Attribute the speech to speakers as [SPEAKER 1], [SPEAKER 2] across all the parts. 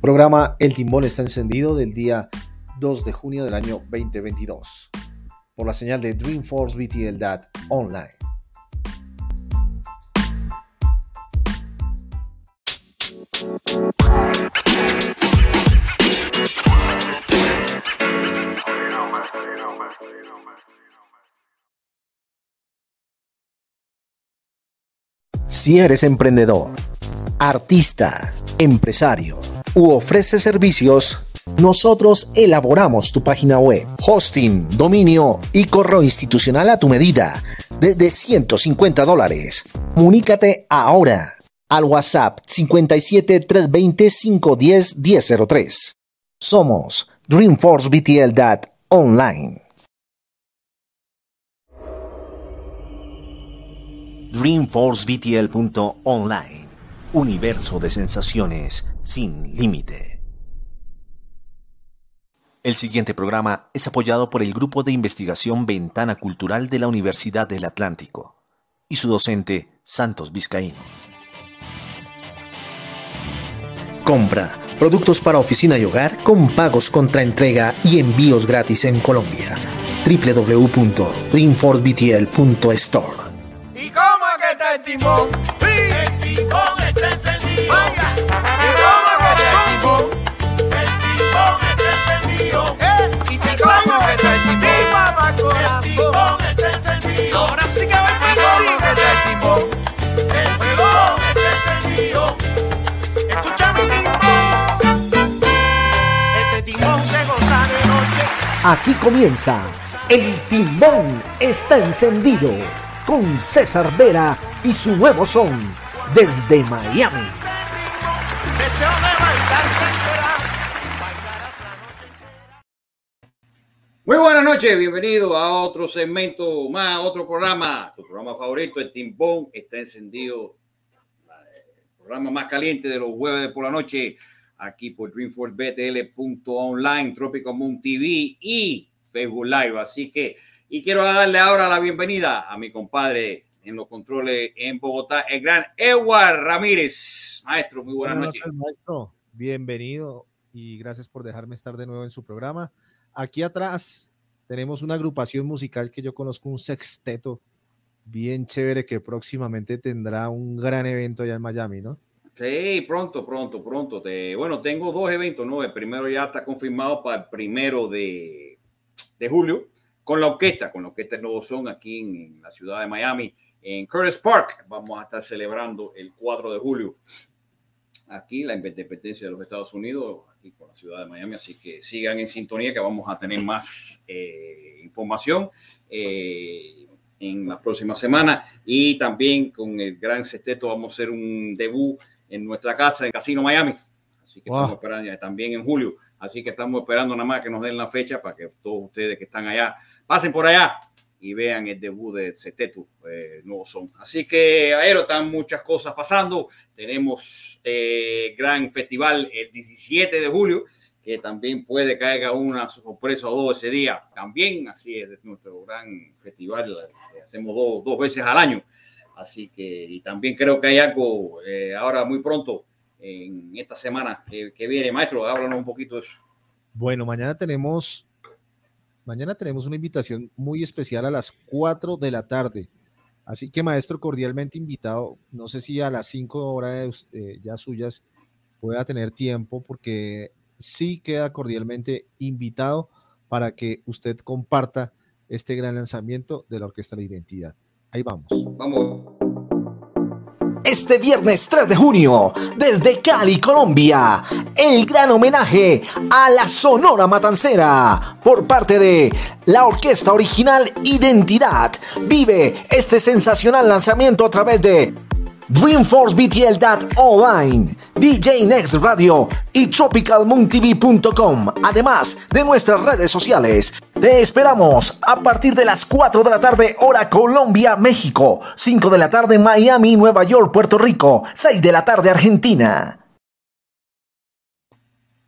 [SPEAKER 1] Programa El Timbón está encendido del día 2 de junio del año 2022 por la señal de Dreamforce BTL DAT online. Si eres emprendedor, artista, empresario u ofreces servicios, nosotros elaboramos tu página web, hosting, dominio y correo institucional a tu medida, desde 150 dólares. Comunícate ahora al WhatsApp 57 320 510 1003. Somos Dreamforce BTL Online. DreamforceBTL.online. Universo de sensaciones sin límite. El siguiente programa es apoyado por el Grupo de Investigación Ventana Cultural de la Universidad del Atlántico y su docente Santos Vizcaíno. Compra productos para oficina y hogar con pagos contra entrega y envíos gratis en Colombia. www.dreamforcebtl.store
[SPEAKER 2] el timón. Sí. El timón está encendido. Vaya.
[SPEAKER 1] Aquí comienza. El timón está encendido con César Vera y su nuevo son desde Miami.
[SPEAKER 3] Muy buenas noches, bienvenido a otro segmento más, otro programa, tu programa favorito, el Timbón, está encendido, el programa más caliente de los jueves por la noche, aquí por DreamforceBTL.online, Tropical Moon TV y Facebook Live, así que, y quiero darle ahora la bienvenida a mi compadre en los controles en Bogotá, el gran Edward Ramírez. Maestro, muy buenas, noches.
[SPEAKER 1] Maestro, bienvenido y gracias por dejarme estar de nuevo en su programa. Aquí atrás tenemos una agrupación musical que yo conozco, un sexteto bien chévere que próximamente tendrá un gran evento allá en Miami, ¿no?
[SPEAKER 3] Sí, pronto, pronto, pronto. Te, bueno, tengo dos eventos, ¿no? El primero ya está confirmado para el primero de, de julio con la orquesta, con la orquesta Nuevo Son aquí en, la ciudad de Miami en Curtis Park. Vamos a estar celebrando el 4 de julio aquí la independencia de los Estados Unidos, aquí con la ciudad de Miami. Así que sigan en sintonía que vamos a tener más eh, información eh, en la próxima semana. Y también con el gran sexteto vamos a hacer un debut en nuestra casa en Casino Miami. Así que estamos esperando también en julio. Así que estamos esperando nada más que nos den la fecha para que todos ustedes que están allá pasen por allá y vean el debut de Cetetu, eh, nuevo son. Así que, aero, están muchas cosas pasando. Tenemos eh, gran festival el 17 de julio, que también puede caer una sorpresa o dos ese día. También, así es, nuestro gran festival, eh, hacemos dos, dos, veces al año. Así que, y también creo que hay algo eh, ahora muy pronto, en esta semana que, viene. Maestro, háblanos un poquito de eso.
[SPEAKER 1] Bueno, mañana tenemos Mañana tenemos una invitación muy especial a las 4 de la tarde. Así que, maestro, cordialmente invitado. No sé si a las 5 horas eh, ya suyas pueda tener tiempo, porque sí queda cordialmente invitado para que usted comparta este gran lanzamiento de la Orquesta de Identidad. Ahí vamos.
[SPEAKER 3] Vamos
[SPEAKER 1] este viernes 3 de junio, desde Cali, Colombia, el gran homenaje a la Sonora Matancera por parte de la orquesta original Identidad. Vive este sensacional lanzamiento a través de Online, DJ Next Radio y TropicalMoonTV.com, además de nuestras redes sociales. Te esperamos a partir de las 4 de la tarde, hora Colombia, México, 5 de la tarde, Miami, Nueva York, Puerto Rico, 6 de la tarde, Argentina.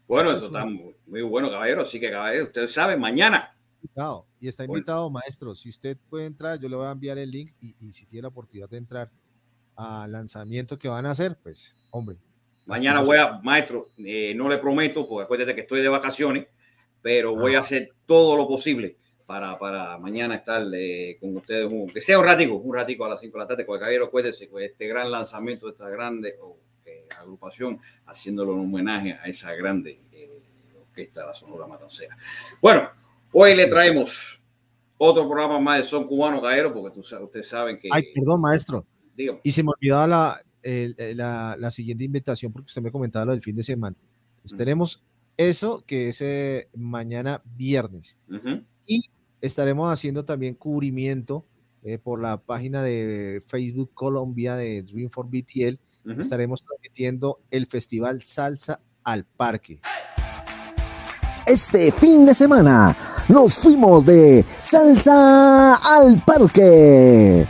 [SPEAKER 3] Bueno, eso está muy, bueno, caballero. Así que, caballero, ustedes saben, mañana.
[SPEAKER 1] Y está invitado, maestro. Si usted puede entrar, yo le voy a enviar el link y si tiene la oportunidad de entrar, lanzamiento que van a hacer, pues, hombre,
[SPEAKER 3] Mañana voy a, maestro, eh, no le prometo, porque acuérdate que estoy de vacaciones, pero voy a hacer todo lo posible para, para mañana estar eh, con ustedes, un- que sea un ratico, un ratico a las 5 de la tarde, porque caballero, acuérdese, pues, este gran lanzamiento, esta grande oh, eh, agrupación, haciéndolo en homenaje a esa grande eh, orquesta de la Sonora Matancera. Bueno, hoy le traemos otro programa más de Son Cubano, caballero, porque tú, ustedes saben que...
[SPEAKER 4] Ay, perdón, maestro.
[SPEAKER 3] Dígame.
[SPEAKER 4] Y se me olvidaba la, el- la, la siguiente invitación porque usted me comentaba lo del fin de semana. Pues tenemos eso que es eh, mañana viernes.
[SPEAKER 3] Ujú.
[SPEAKER 4] Estaremos haciendo también cubrimiento eh, por la página de Facebook Colombia de Dream for BTL. Estaremos transmitiendo el festival Salsa al Parque.
[SPEAKER 1] Este fin de semana nos fuimos de salsa al parque.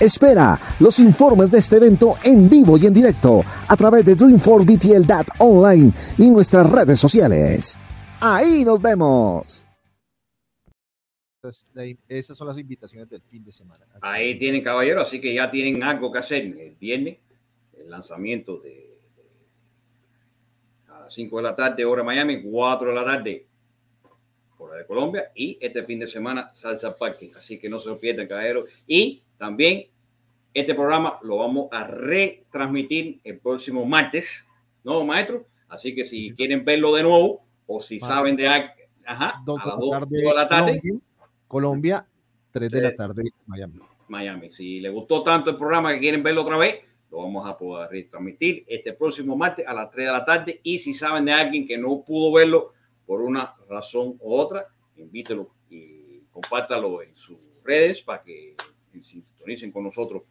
[SPEAKER 1] Espera los informes de este evento en vivo y en directo a través de Dream4BTL.online y nuestras redes sociales. Ahí nos vemos.
[SPEAKER 4] Esas, son las invitaciones del fin de semana.
[SPEAKER 3] Ahí tienen, caballero, así que ya tienen algo que hacer el viernes, el lanzamiento de, de- a las 5 de la tarde, hora Miami, 4 de la tarde, hora de Colombia, y este fin de semana, Salsa Party. Así que no se lo pierdan, caballero. Y también este programa lo vamos a retransmitir el próximo martes, ¿no, maestro? Así que si
[SPEAKER 4] Sí.
[SPEAKER 3] quieren verlo de nuevo, o si
[SPEAKER 4] Martes.
[SPEAKER 3] saben de ajá,
[SPEAKER 4] Dos
[SPEAKER 3] a
[SPEAKER 4] de
[SPEAKER 3] las
[SPEAKER 4] la
[SPEAKER 3] 2
[SPEAKER 4] tarde,
[SPEAKER 3] de la tarde.
[SPEAKER 4] Colombia, Colombia, 3 de la tarde, Miami.
[SPEAKER 3] Miami. Si les gustó tanto el programa que quieren verlo otra vez, lo vamos a poder retransmitir este próximo martes a las 3 de la tarde. Y si saben de alguien que no pudo verlo por una razón u otra, invítelo y compártalo en sus redes para que se sintonicen con nosotros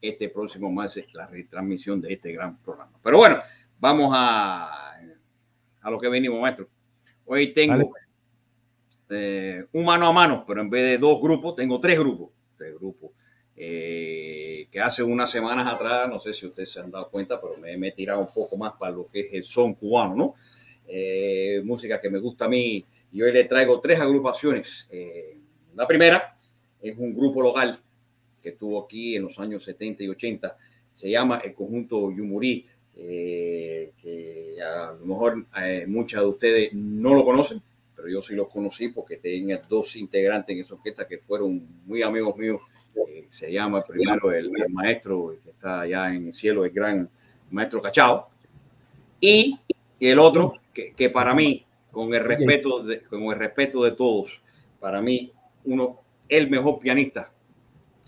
[SPEAKER 3] este próximo martes la retransmisión de este gran programa. Pero bueno, vamos a, a lo que venimos, maestro. Hoy tengo eh, un mano a mano, pero en vez de dos grupos, tengo tres grupos. Tres grupos. eh, que hace unas semanas atrás, no sé si ustedes se han dado cuenta, pero me, me he tirado un poco más para lo que es el son cubano, ¿no? Eh, música que me gusta a mí. Y hoy le traigo tres agrupaciones. Eh, la primera es un grupo local que estuvo aquí en los años 70 y 80. Se llama el conjunto Yumurí, eh, que a lo mejor eh, muchas de ustedes no lo conocen, pero yo sí los conocí porque tenía dos integrantes en esa orquesta que fueron muy amigos míos. Eh, se llama primero el, el maestro que está allá en el cielo, el gran maestro Cachao, y el otro que, que para mí, con el respeto de, con el respeto de todos, para mí uno el mejor pianista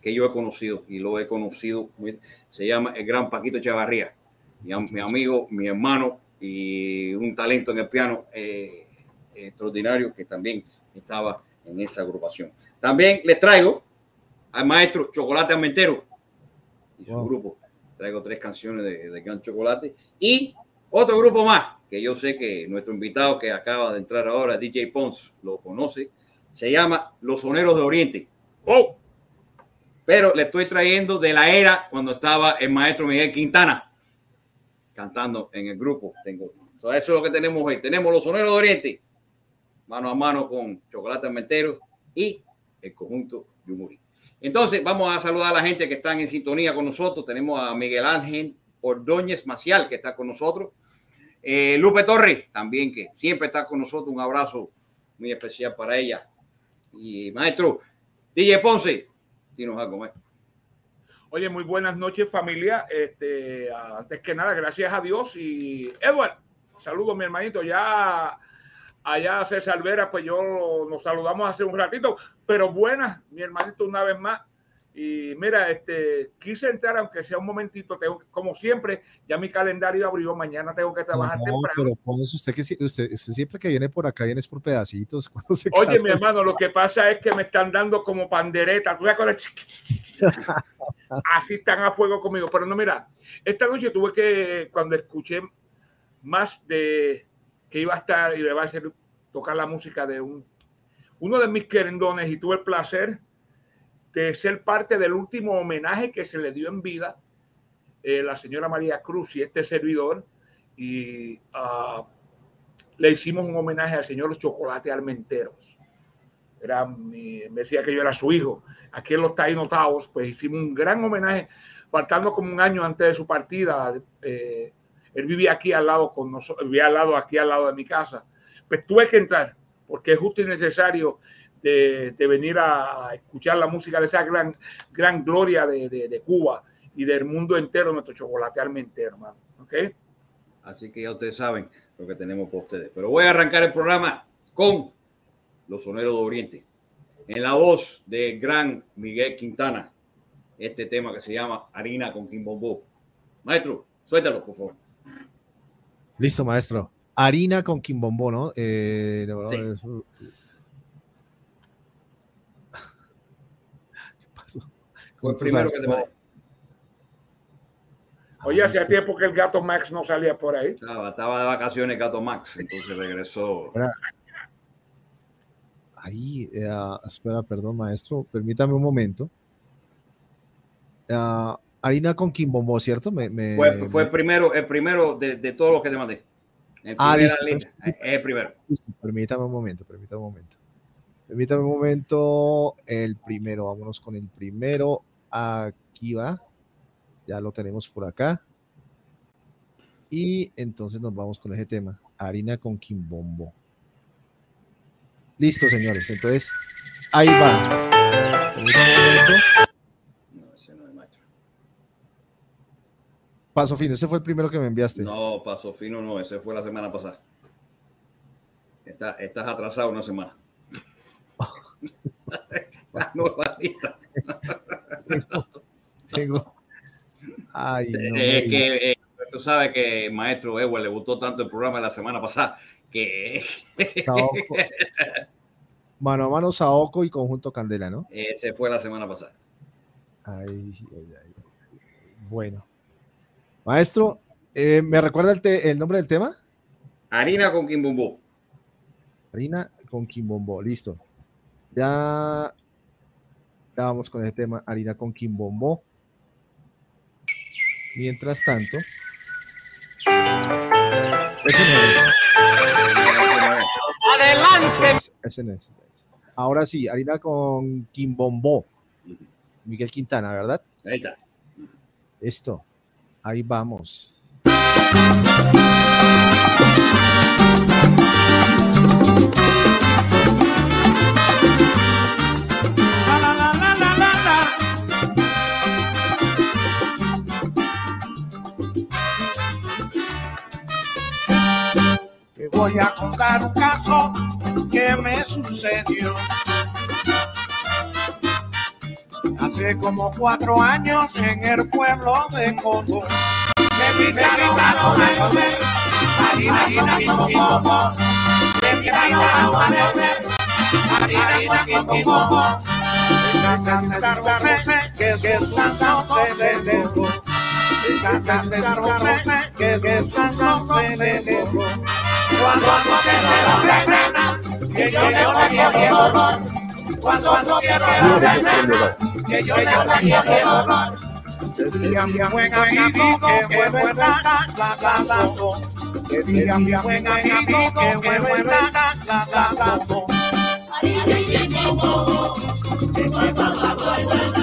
[SPEAKER 3] que yo he conocido y lo he conocido muy- se llama el gran Paquito Chavarría, mi, mi amigo, mi hermano y un talento en el piano eh, extraordinario que también estaba en esa agrupación. También les traigo al maestro Chocolate Armentero y su
[SPEAKER 4] Wow.
[SPEAKER 3] grupo. Traigo tres canciones de, de Gran Chocolate y otro grupo más que yo sé que nuestro invitado que acaba de entrar ahora, DJ Pons, lo conoce. Se llama Los Soneros de Oriente.
[SPEAKER 5] Oh,
[SPEAKER 3] Pero le estoy trayendo de la era cuando estaba el maestro Miguel Quintana cantando en el grupo. Tengo, so, eso es lo que tenemos hoy. Tenemos los soneros de Oriente, mano a mano con Chocolate Armentero y el conjunto Yumuri. Entonces, vamos a saludar a la gente que están en sintonía con nosotros. Tenemos a Miguel Ángel Ordóñez Macial, que está con nosotros. Eh, Lupe Torres, también, que siempre está con nosotros. Un abrazo muy especial para ella. Y maestro, DJ Ponce, algo, maestro.
[SPEAKER 5] Oye, muy buenas noches familia. Este, antes que nada, gracias a Dios y Edward, saludos mi hermanito. Ya allá César Vera, pues yo nos saludamos hace un ratito, pero buenas, mi hermanito, una vez más. Y mira, este, quise entrar, aunque sea un momentito, tengo, como siempre, ya mi calendario abrió, mañana tengo que trabajar
[SPEAKER 4] No,
[SPEAKER 5] temprano.
[SPEAKER 4] pero póngase usted que usted, usted siempre que viene por acá viene es por pedacitos. se
[SPEAKER 5] Oye, mi hermano, lo que pasa es que me están dando como pandereta. ¿Tú cuál es? Así están a fuego conmigo. Pero no, mira, esta noche tuve que, cuando escuché más de que iba a estar y le va a hacer tocar la música de un, uno de mis querendones y tuve el placer de ser parte del último homenaje que se le dio en vida eh, la señora María Cruz y este servidor. Y ah, le hicimos un homenaje al señor Chocolate Almenteros. Era mi- me decía que yo era su hijo. Aquí en los Tainotaos, pues hicimos un gran homenaje, faltando como un año antes de su partida. eh, Él vivía aquí al lado con nosotros, vivía al lado, aquí al lado de mi casa. Pues tuve que entrar, porque es justo y necesario de, de venir a escuchar la música de esa gran, gran gloria de, de, de Cuba y del mundo entero, nuestro chocolate entero, hermano. ¿Ok?
[SPEAKER 3] Así que ya ustedes saben lo que tenemos para ustedes. Pero voy a arrancar el programa con los soneros de Oriente. En la voz de gran Miguel Quintana, este tema que se llama Harina con Quimbombo. Maestro, suéltalo, por favor.
[SPEAKER 4] Listo, maestro. Harina con quimbombo, ¿no? Eh,
[SPEAKER 3] Sí.
[SPEAKER 4] eso- ¿Qué pasó?
[SPEAKER 3] Fue el primero que te mandé.
[SPEAKER 5] Oye,
[SPEAKER 4] Ah,
[SPEAKER 5] hacía
[SPEAKER 4] listo.
[SPEAKER 5] tiempo que el gato Max no salía por ahí.
[SPEAKER 3] Estaba, estaba de vacaciones Gato Max, entonces regresó.
[SPEAKER 4] Ahí, eh, espera, perdón, maestro, permítame un momento. Ah, harina con quimbombo, ¿cierto? Me, me-
[SPEAKER 3] Fue, fue el
[SPEAKER 4] me-
[SPEAKER 3] primero, el primero de, de todos los que te mandé. En
[SPEAKER 4] Ah, listo.
[SPEAKER 3] Es el primero.
[SPEAKER 4] Listo, permítame un momento, permítame un momento. Permítame un momento. El primero, vámonos con el primero. Aquí va. Ya lo tenemos por acá. Y entonces nos vamos con ese tema. Harina con quimbombo. Listo, señores. Entonces, ahí va. Paso fino. Ese fue el primero que me enviaste.
[SPEAKER 3] No, pasó fino, no, ese fue la semana pasada. Está- estás atrasado una semana. La nueva lista.
[SPEAKER 4] Tengo. Ay, no
[SPEAKER 3] es
[SPEAKER 4] me
[SPEAKER 3] que eh, tú sabes que maestro Edward le gustó tanto el programa de la semana pasada que.
[SPEAKER 4] Mano a mano, Saoco y conjunto Candela, ¿no?
[SPEAKER 3] ese fue la semana pasada.
[SPEAKER 4] Ay, ay, ay. Bueno. Maestro, eh, ¿me recuerda el, te- el nombre del tema?
[SPEAKER 3] Harina con Kimbumbu.
[SPEAKER 4] Harina con Quimbombo. Listo. Ya, ya vamos con ese tema. Harina con Quimbombo. Mientras tanto. Ese no es.
[SPEAKER 2] Adelante.
[SPEAKER 4] Ese no es. ese no es. Ahora sí, harina con Quimbombo. Miguel Quintana, ¿verdad?
[SPEAKER 3] Ahí está.
[SPEAKER 4] Esto. Ahí vamos.
[SPEAKER 6] Voy a contar un caso que me sucedió. Hace como cuatro años en el pueblo de Coto. Me invitaron a comer harina con coco. Me invitaron a beber harina con coco. En casa de San José, que es Cuando pusieron la cena, que yo le el dolor. Cuando pusieron la cena, que yo le el dolor. Decía mi buen amigo que buena la sazón. Decía mi buen amigo que buena la sazón. Pero yo no soy muy buena,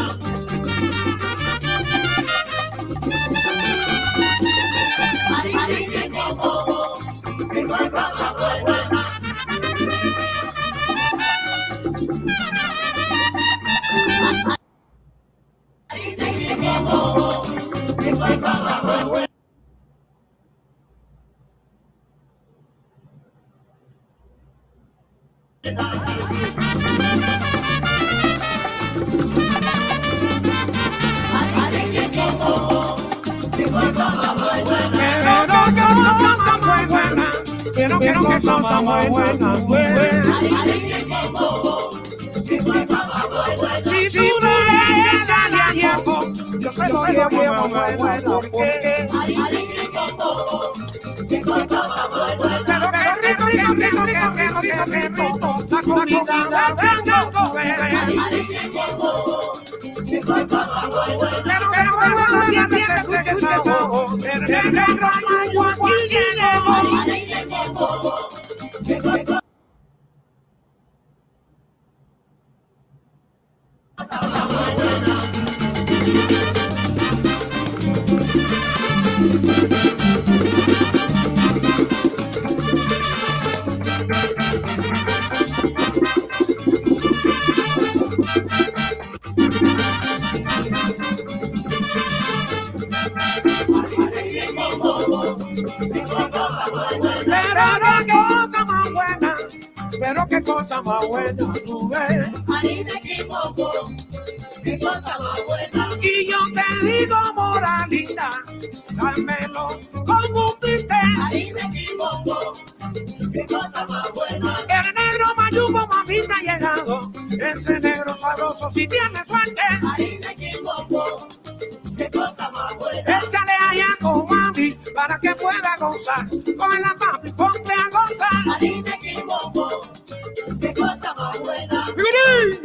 [SPEAKER 6] quiero que son muy buenas, buenas. Yo se lo llevo muy bueno, porque pero que rico, rico, rico, rico, rico, rico, rico, la comida del Diego, pero que no me lo entiendes, que tú que no me lo entiendes, Pero qué cosa más buena,
[SPEAKER 2] pero qué cosa más buena
[SPEAKER 6] tuve. Marín equipo dámelo como un bistec.
[SPEAKER 2] Harina equivoco, qué cosa más buena.
[SPEAKER 6] El negro mayugo, mamita, ha llegado. Ese negro sabroso, si tiene suerte.
[SPEAKER 2] Harina equivoco, qué cosa más buena.
[SPEAKER 6] Échale allá con mami para que pueda gozar. Con la papi, ponte a gozar.
[SPEAKER 2] Harina equivoco, qué cosa más buena.
[SPEAKER 6] Ay,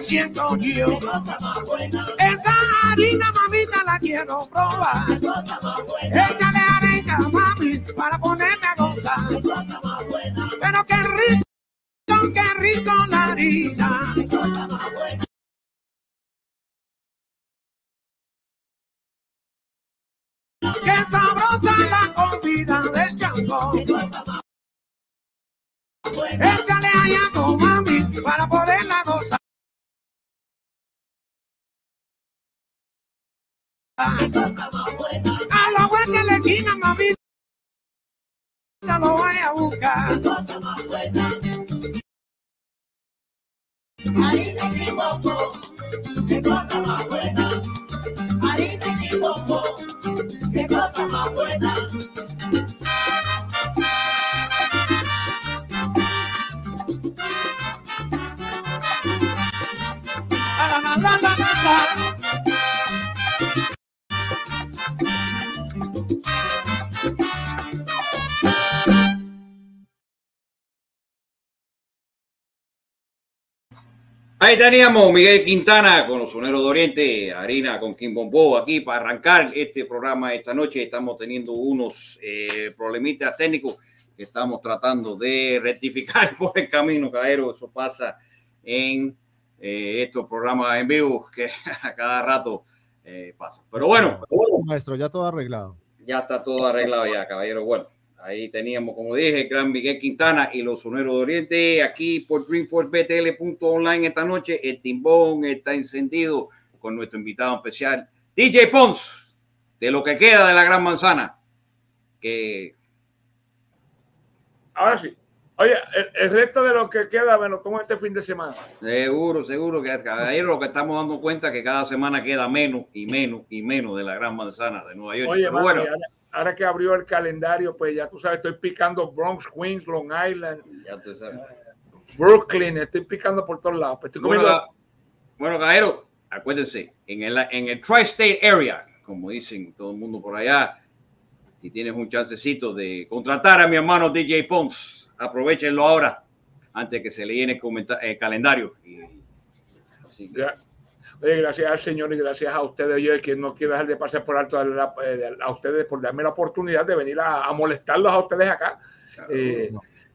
[SPEAKER 6] me siento yo.
[SPEAKER 2] Qué cosa más buena,
[SPEAKER 6] Esa harina, mamita, la quiero probar.
[SPEAKER 2] qué cosa más buena,
[SPEAKER 6] Échale arenga, mami, para ponerme a gozar.
[SPEAKER 2] qué cosa más buena,
[SPEAKER 6] Pero qué rico, qué rico la harina.
[SPEAKER 2] qué cosa más buena.
[SPEAKER 6] Qué sabrosa la comida de chango.
[SPEAKER 2] Qué cosa más buena,
[SPEAKER 6] Échale allá con mami para poderla gozar. A los buenos le esquina, mami. Ya lo voy a buscar.
[SPEAKER 2] cosa
[SPEAKER 3] Ahí teníamos Miguel Quintana con los soneros de Oriente, Harina con Kim Bombo aquí para arrancar este programa esta noche. Estamos teniendo unos eh, problemitas técnicos que estamos tratando de rectificar por el camino, caballero. Eso pasa en eh, estos programas en vivo que a cada rato eh, pasa. Pero bueno,
[SPEAKER 4] Maestro, ya todo arreglado.
[SPEAKER 3] ya está todo arreglado ya, caballero. Bueno, ahí teníamos, como dije, el gran Miguel Quintana y los Soneros de Oriente aquí por DreamforceBTL.online esta noche. El timbón está encendido con nuestro invitado especial, DJ Pons, de lo que queda de la Gran Manzana. Que
[SPEAKER 5] Ahora sí. Oye, el, el resto de lo que queda, bueno, como este fin de semana.
[SPEAKER 3] seguro, seguro que caballero, lo que estamos dando cuenta que cada semana queda menos y menos y menos de la Gran Manzana de Nueva York.
[SPEAKER 5] Oye,
[SPEAKER 3] Pero
[SPEAKER 5] mami,
[SPEAKER 3] bueno,
[SPEAKER 5] ahora, ahora que abrió el calendario, pues ya tú sabes, estoy picando Bronx, Queens, Long Island,
[SPEAKER 3] ya tú sabes.
[SPEAKER 5] Brooklyn, estoy picando por todos lados. Pues estoy
[SPEAKER 3] Bueno,
[SPEAKER 5] comiendo-
[SPEAKER 3] bueno, caballero, acuérdense, en el, en el Tri-State Area, como dicen todo el mundo por allá, si tienes un chancecito de contratar a mi hermano DJ Pons, aprovechenlo ahora, antes que se le llene el, el calendario. Y- así
[SPEAKER 5] Ya. Oye, gracias al Señor y gracias a ustedes, oye, que no quiero dejar de pasar por alto a, la- eh, a ustedes por darme la oportunidad de venir a, a molestarlos a ustedes acá. Eh,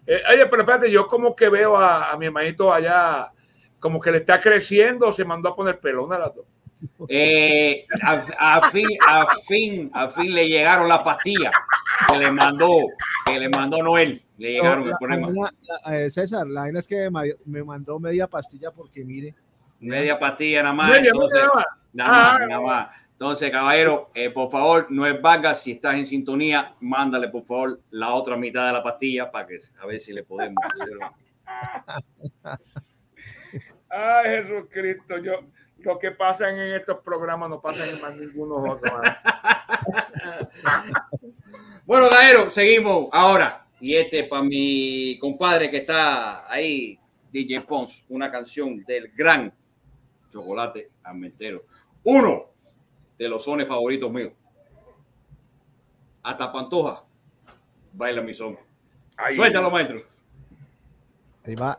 [SPEAKER 5] Eh, oye, pero espérate, yo como que veo a, a mi hermanito allá, como que le está creciendo se mandó a poner pelo, una de las dos.
[SPEAKER 3] Eh, a, a fin, a fin, a fin le llegaron las pastillas que le mandó, que le mandó Noel. Le llegaron
[SPEAKER 7] No,
[SPEAKER 3] el
[SPEAKER 7] la-
[SPEAKER 3] problema.
[SPEAKER 7] la- la- eh, César, la vaina es que me, me mandó media pastilla porque mire,
[SPEAKER 3] Media pastilla nada más.
[SPEAKER 5] Media,
[SPEAKER 3] entonces,
[SPEAKER 5] media nada más.
[SPEAKER 3] nada más,
[SPEAKER 5] Ah.
[SPEAKER 3] nada más. Entonces, caballero, eh, por favor, no es Vargas, si estás en sintonía, mándale por favor la otra mitad de la pastilla para que a ver si le podemos hacer.
[SPEAKER 5] Ay, Jesucristo, yo, lo que pasa en estos programas no pasa en más ninguno otro.
[SPEAKER 3] Bueno, caballero, seguimos ahora. Y este para mi compadre que está ahí, DJ Pons, una canción del gran Chocolate Almentero. Uno de los sones favoritos míos. Hasta Pantoja. Baila mi son. Suéltalo, maestro.
[SPEAKER 7] ahí va.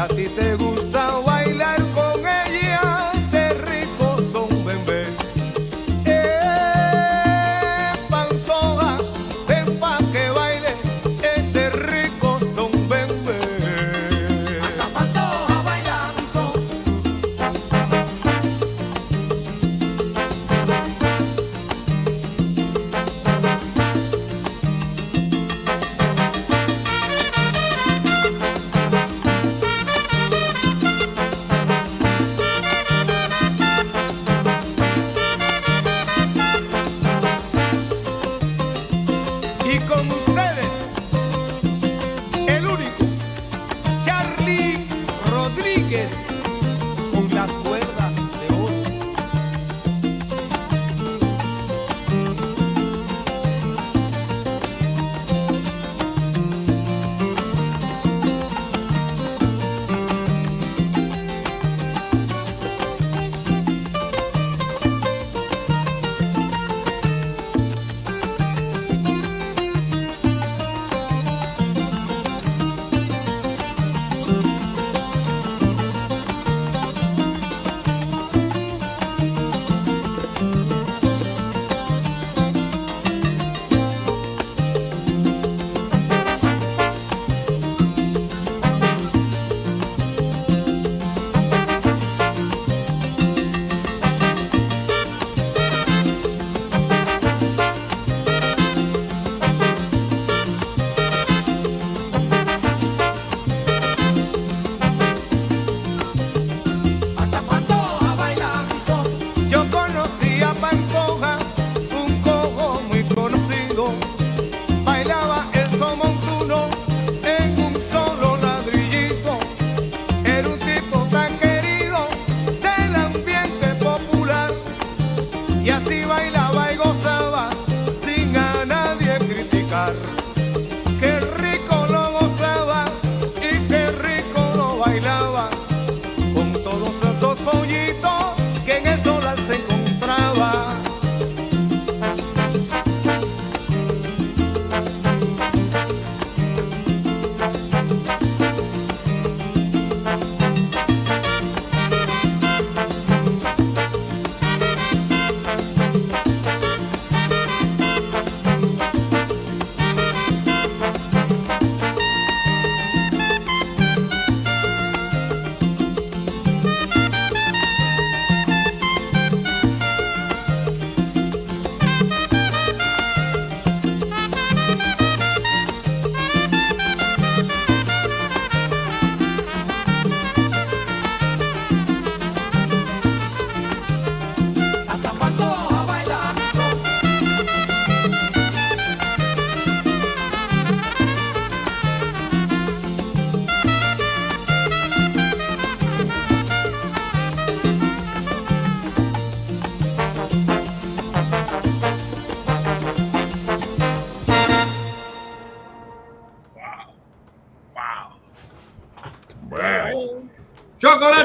[SPEAKER 2] A ti te gusta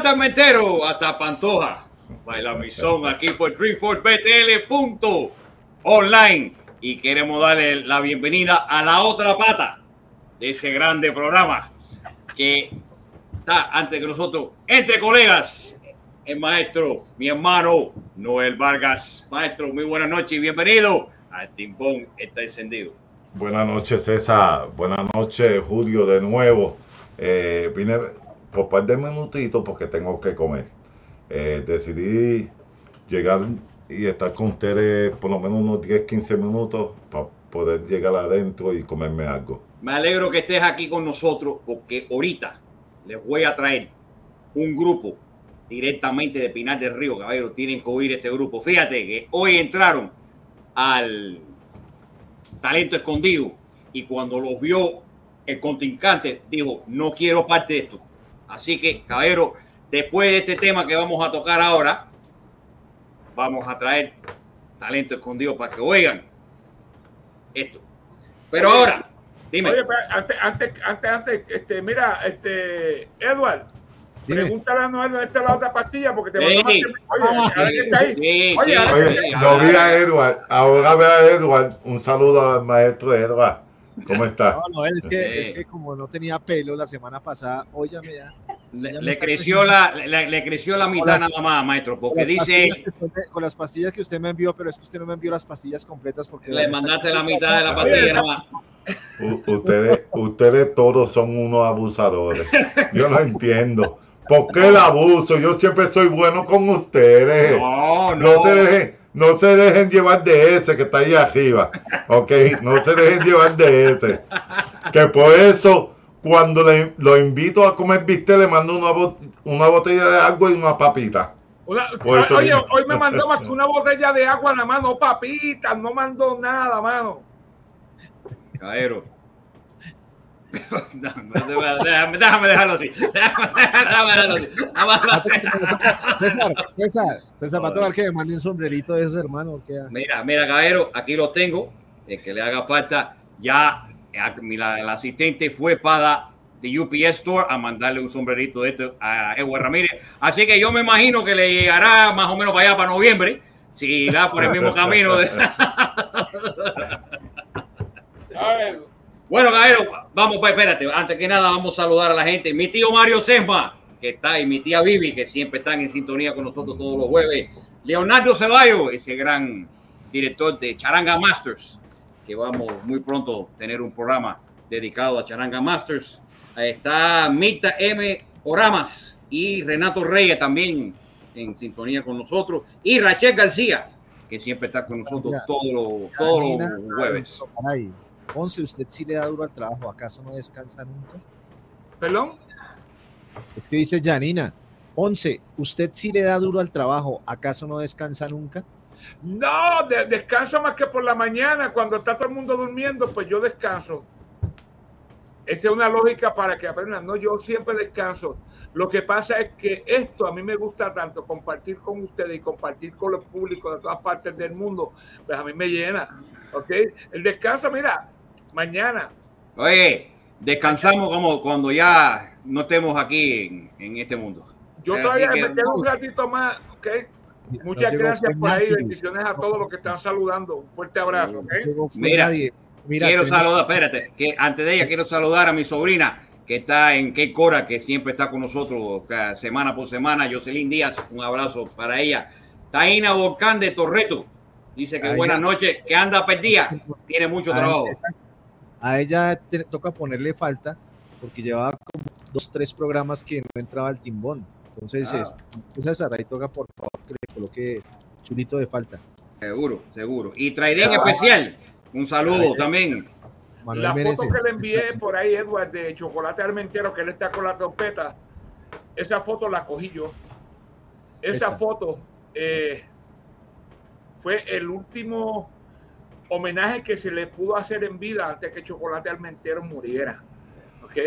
[SPEAKER 3] Chocolate Almentero hasta Pantoja. Baila mi aquí por Online y queremos darle la bienvenida a la otra pata de ese grande programa que está antes que nosotros, entre colegas, el maestro, mi hermano Noel Vargas. Maestro, muy buenas noches y bienvenido al Timbón está encendido.
[SPEAKER 8] Buenas noches, César. Buenas noches, Julio, de nuevo. Eh, vine por par de minutitos porque tengo que comer. Eh, decidí llegar y estar con ustedes por lo menos unos 10, 15 minutos para poder llegar adentro y comerme algo.
[SPEAKER 3] Me alegro que estés aquí con nosotros porque ahorita les voy a traer un grupo directamente de Pinar del Río, caballero. Tienen que oír este grupo. Fíjate que hoy entraron al talento escondido y cuando los vio el contrincante dijo, no quiero parte de esto. Así que, caballero, después de este tema que vamos a tocar ahora, vamos a traer talento escondido para que oigan esto. Pero ahora, dime.
[SPEAKER 5] Oye, antes, antes, antes, antes, este, mira, este, Edward, Dime. Pregúntale a Noel dónde está la otra pastilla porque te va a tomar. Oye, ahora que está ahí.
[SPEAKER 8] Sí, oye, sí, oye, no vi a Edward. Ahora ve a Edward. Un saludo al maestro Edward. ¿Cómo está?
[SPEAKER 4] No, Noel, es que, es que como no tenía pelo la semana pasada, óyame ya.
[SPEAKER 3] Le, le creció la, le, le, creció la mitad las, nada más, maestro, porque dice...
[SPEAKER 4] Me, con las pastillas que usted me envió, pero es que usted no me envió las pastillas completas porque...
[SPEAKER 3] Le mandaste la mitad de la pastilla nada más.
[SPEAKER 8] Ustedes, ustedes todos son unos abusadores. Yo no entiendo. ¿Por qué el abuso? Yo siempre soy bueno con ustedes.
[SPEAKER 3] No, no.
[SPEAKER 8] No se dejen, no se dejen llevar de ese que está ahí arriba. Ok, no se dejen llevar de ese. Que por eso, cuando le, lo invito a comer bistec, le mando una, bot una botella de agua y una papita.
[SPEAKER 5] Una, oye, hoy me mandó más que una botella de agua nada más, no papitas, no mandó nada, mano.
[SPEAKER 3] Caero. déjame, déjame, dejarlo así. Déjame, dejarlo así.
[SPEAKER 4] César, César, César, para todo el que me mande un sombrerito de ese hermano. Que...
[SPEAKER 3] Mira, mira, caballero, aquí lo tengo. El que le haga falta, ya la, el asistente fue para de UPS Store a mandarle un sombrerito de esto a Edward Ramírez. Así que yo me imagino que le llegará más o menos para allá, para noviembre, si da por el mismo camino. De... Bueno, Gaero, vamos, pues espérate, antes que nada vamos a saludar a la gente. Mi tío Mario Sesma, que está ahí, mi tía Vivi, que siempre están en sintonía con nosotros todos los jueves. Leonardo Ceballo, ese gran director de Charanga Masters, que vamos muy pronto a tener un programa dedicado a Charanga Masters. Ahí está Mita M. Oramas y Renato Reyes también en sintonía con nosotros. Y Rachel García, que siempre está con nosotros todos los, todos los jueves.
[SPEAKER 4] Once, ¿usted sí le da duro al trabajo? ¿Acaso no descansa nunca?
[SPEAKER 5] ¿Perdón?
[SPEAKER 4] Es que dice Janina. Once, ¿usted sí le da duro al trabajo? ¿Acaso no descansa nunca?
[SPEAKER 5] No, de, descanso más que por la mañana, cuando está todo el mundo durmiendo, pues yo descanso. Esa es una lógica para que aprendan. No, yo siempre descanso. Lo que pasa es que esto a mí me gusta tanto, compartir con ustedes y compartir con los públicos de todas partes del mundo, pues a mí me llena. ¿Ok? El descanso, mira, mañana.
[SPEAKER 3] Oye, descansamos como cuando ya no estemos aquí en, en este mundo.
[SPEAKER 5] Yo todavía que, me quedo un ratito más, ¿ok? Muchas no gracias por ahí, bendiciones a todos los que están saludando. Un fuerte abrazo, ¿ok?
[SPEAKER 3] Mira, Mira, quiero saludar, espérate, que antes de ella quiero saludar a mi sobrina que está en Qué Cora, que siempre está con nosotros semana por semana, Jocelyn Díaz, un abrazo para ella. Taina Volcán de Torreto, dice que buenas noches, que anda perdida, tiene mucho trabajo.
[SPEAKER 4] A ella te toca ponerle falta, porque llevaba como dos, tres programas que no entraba al timbón. Entonces, ah. es, entonces ahí toca por favor que le coloque chulito de falta.
[SPEAKER 3] Seguro, seguro. Y traeré en especial un saludo también.
[SPEAKER 5] Manuel la Meneses, foto que le envié por ahí, Edward, de Chocolate Armentero, que él está con la trompeta, esa foto la cogí yo. Esa Esta. foto eh, fue el último homenaje que se le pudo hacer en vida antes que Chocolate Armentero muriera. ¿Ok?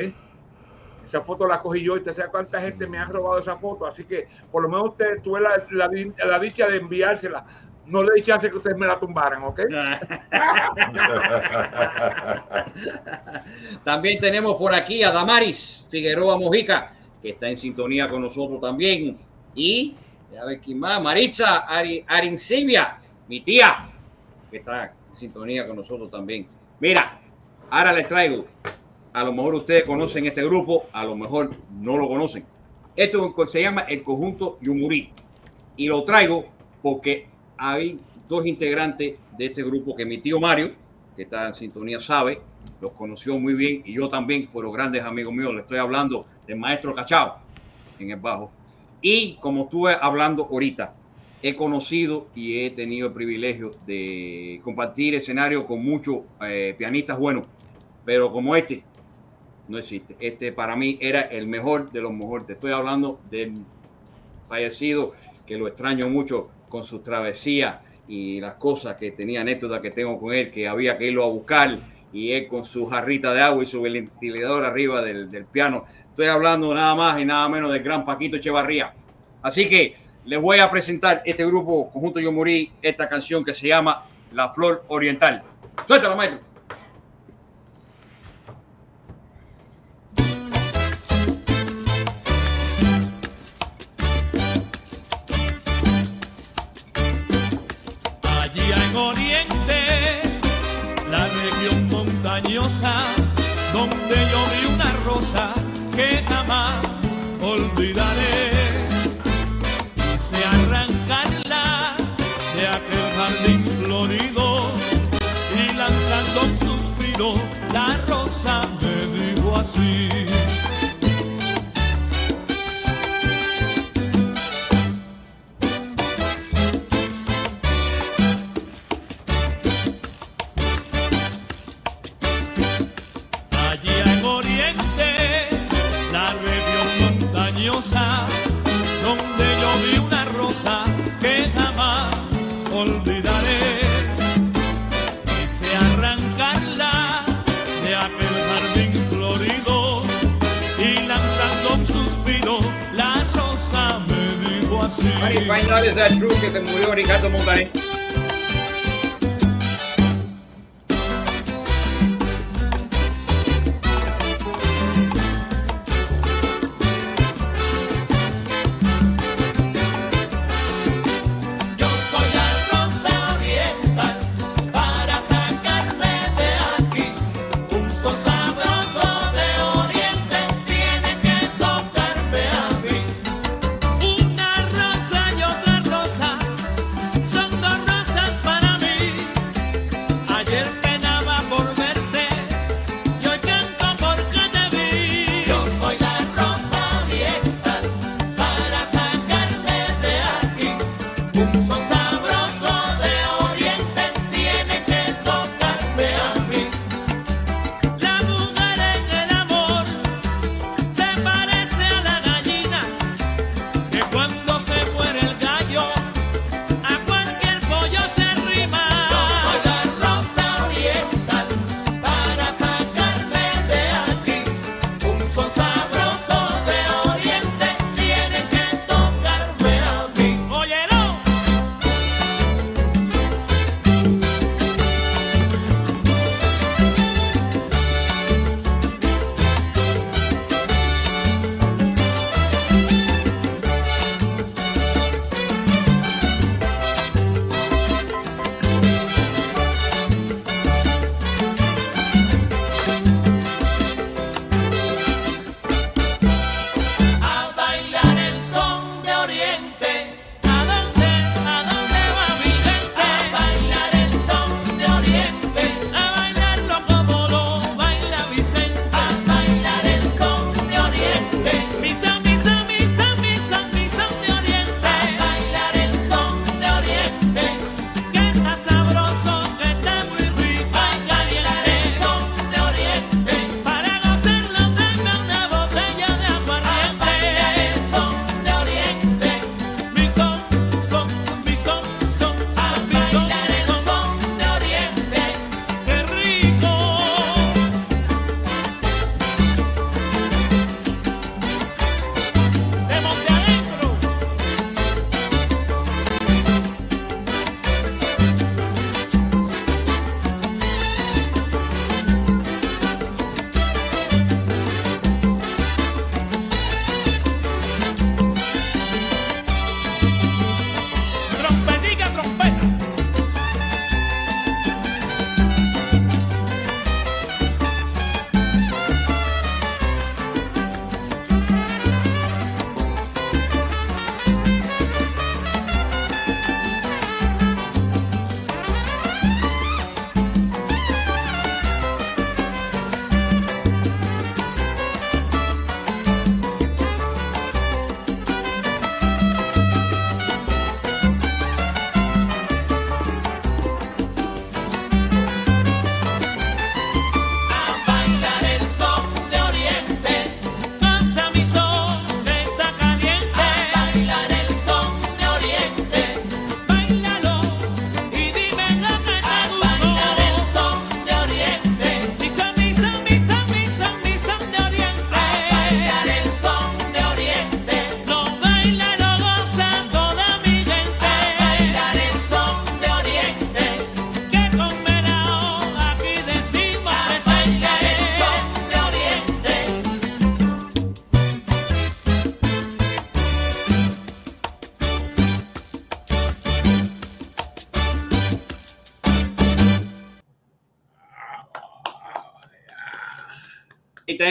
[SPEAKER 5] Esa foto la cogí yo y usted sabe cuánta gente me ha robado esa foto. Así que por lo menos usted tuve la, la, dicha de enviársela no le di chance que ustedes me la tumbaran, ¿ok?
[SPEAKER 3] También tenemos por aquí a Damaris Figueroa Mojica, que está en sintonía con nosotros también. Y, a ver quién más, Maritza Ari, Arincibia, mi tía, que está sintonía con nosotros también. Mira, ahora les traigo, a lo mejor ustedes conocen este grupo, a lo mejor no lo conocen. Esto se llama el conjunto Yumurí. Y lo traigo porque hay dos integrantes de este grupo que mi tío Mario, que está en sintonía, sabe, los conoció muy bien y yo también, fueron grandes amigos míos. Le estoy hablando del maestro Cachao en el bajo. Y como estuve hablando ahorita, he conocido y he tenido el privilegio de compartir escenario con muchos eh, pianistas buenos, pero como este, no existe. Este para mí era el mejor de los mejores. Te estoy hablando del fallecido, que lo extraño mucho con sus travesías y las cosas que tenía anécdotas que tengo con él, que había que irlo a buscar y él con su jarrita de agua y su ventilador arriba del, del piano. Estoy hablando nada más y nada menos del gran Paquito Echevarría. Así que les voy a presentar este grupo, Conjunto Yo Morí, esta canción que se llama La Flor Oriental. Suéltala, maestro.
[SPEAKER 9] Me
[SPEAKER 3] Out is that true que se murió Ricardo Montaner.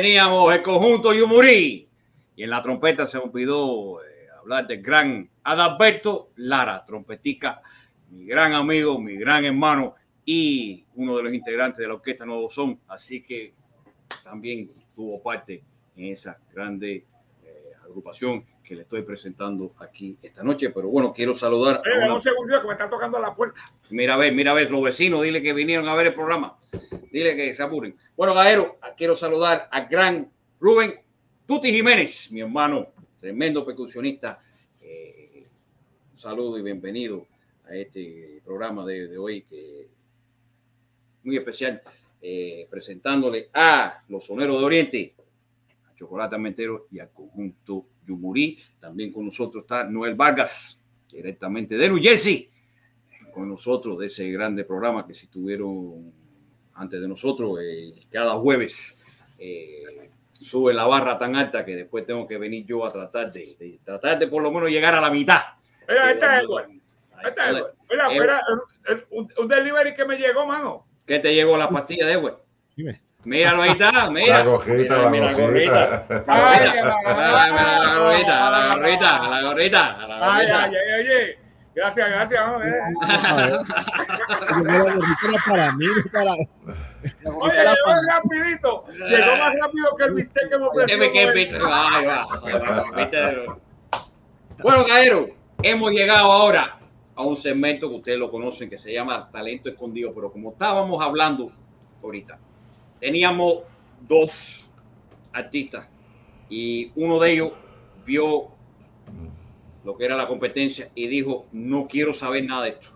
[SPEAKER 3] Teníamos el conjunto Yumurí. Y en la trompeta se me olvidó eh, hablar del gran Adalberto Lara, trompetica, mi gran amigo, mi gran hermano y uno de los integrantes de la Orquesta Nuevo Son. Así que también tuvo parte en esa grande eh, agrupación que le estoy presentando aquí esta noche. Pero bueno, quiero saludar.
[SPEAKER 5] Oye,
[SPEAKER 3] a una-
[SPEAKER 5] un segundito que me está tocando la puerta.
[SPEAKER 3] Mira a ver, mira a ver, los vecinos, dile que vinieron a ver el programa. Dile que se apuren. Bueno, Gaero, quiero saludar al gran Rubén Tuti Jiménez, mi hermano, tremendo percusionista. Eh, un saludo y bienvenido a este programa de, de hoy, que muy especial, eh, presentándole a los soneros de Oriente, a Chocolate Mentero y al conjunto Yumurí. También con nosotros está Noel Vargas, directamente de New Jersey con nosotros de ese grande programa que si tuvieron antes de nosotros eh, cada jueves eh, sube la barra tan alta que después tengo que venir yo a tratar de, de- tratar de por lo menos llegar a la mitad.
[SPEAKER 5] Mira,
[SPEAKER 3] Eh,
[SPEAKER 5] ahí está Edward. Está Edward. Mira,
[SPEAKER 3] Eh,
[SPEAKER 5] un, un delivery que me llegó, mano.
[SPEAKER 3] ¿Qué te llegó la pastilla de Edward?
[SPEAKER 4] Dime.
[SPEAKER 3] Míralo ahí está, mira.
[SPEAKER 8] La gorrita,
[SPEAKER 3] Mira,
[SPEAKER 8] la gorrita.
[SPEAKER 3] La
[SPEAKER 5] Ay,
[SPEAKER 3] gorrita,
[SPEAKER 5] ay,
[SPEAKER 3] la gorrita, a la
[SPEAKER 5] ay,
[SPEAKER 3] gorrita, a la gorrita,
[SPEAKER 5] Ay, ay, ay, oye. Gracias, gracias. mano.
[SPEAKER 4] Yo me la gorrita era para mí, no para. La
[SPEAKER 5] Oye, llegó
[SPEAKER 4] para
[SPEAKER 5] rapidito. Llegó más rápido que el bistec que me ofreció.
[SPEAKER 3] Que. Bueno, Caero, hemos llegado ahora a un segmento que ustedes lo conocen que se llama Talento Escondido, pero como estábamos hablando ahorita, teníamos dos artistas y uno de ellos vio lo que era la competencia y dijo, no quiero saber nada de esto,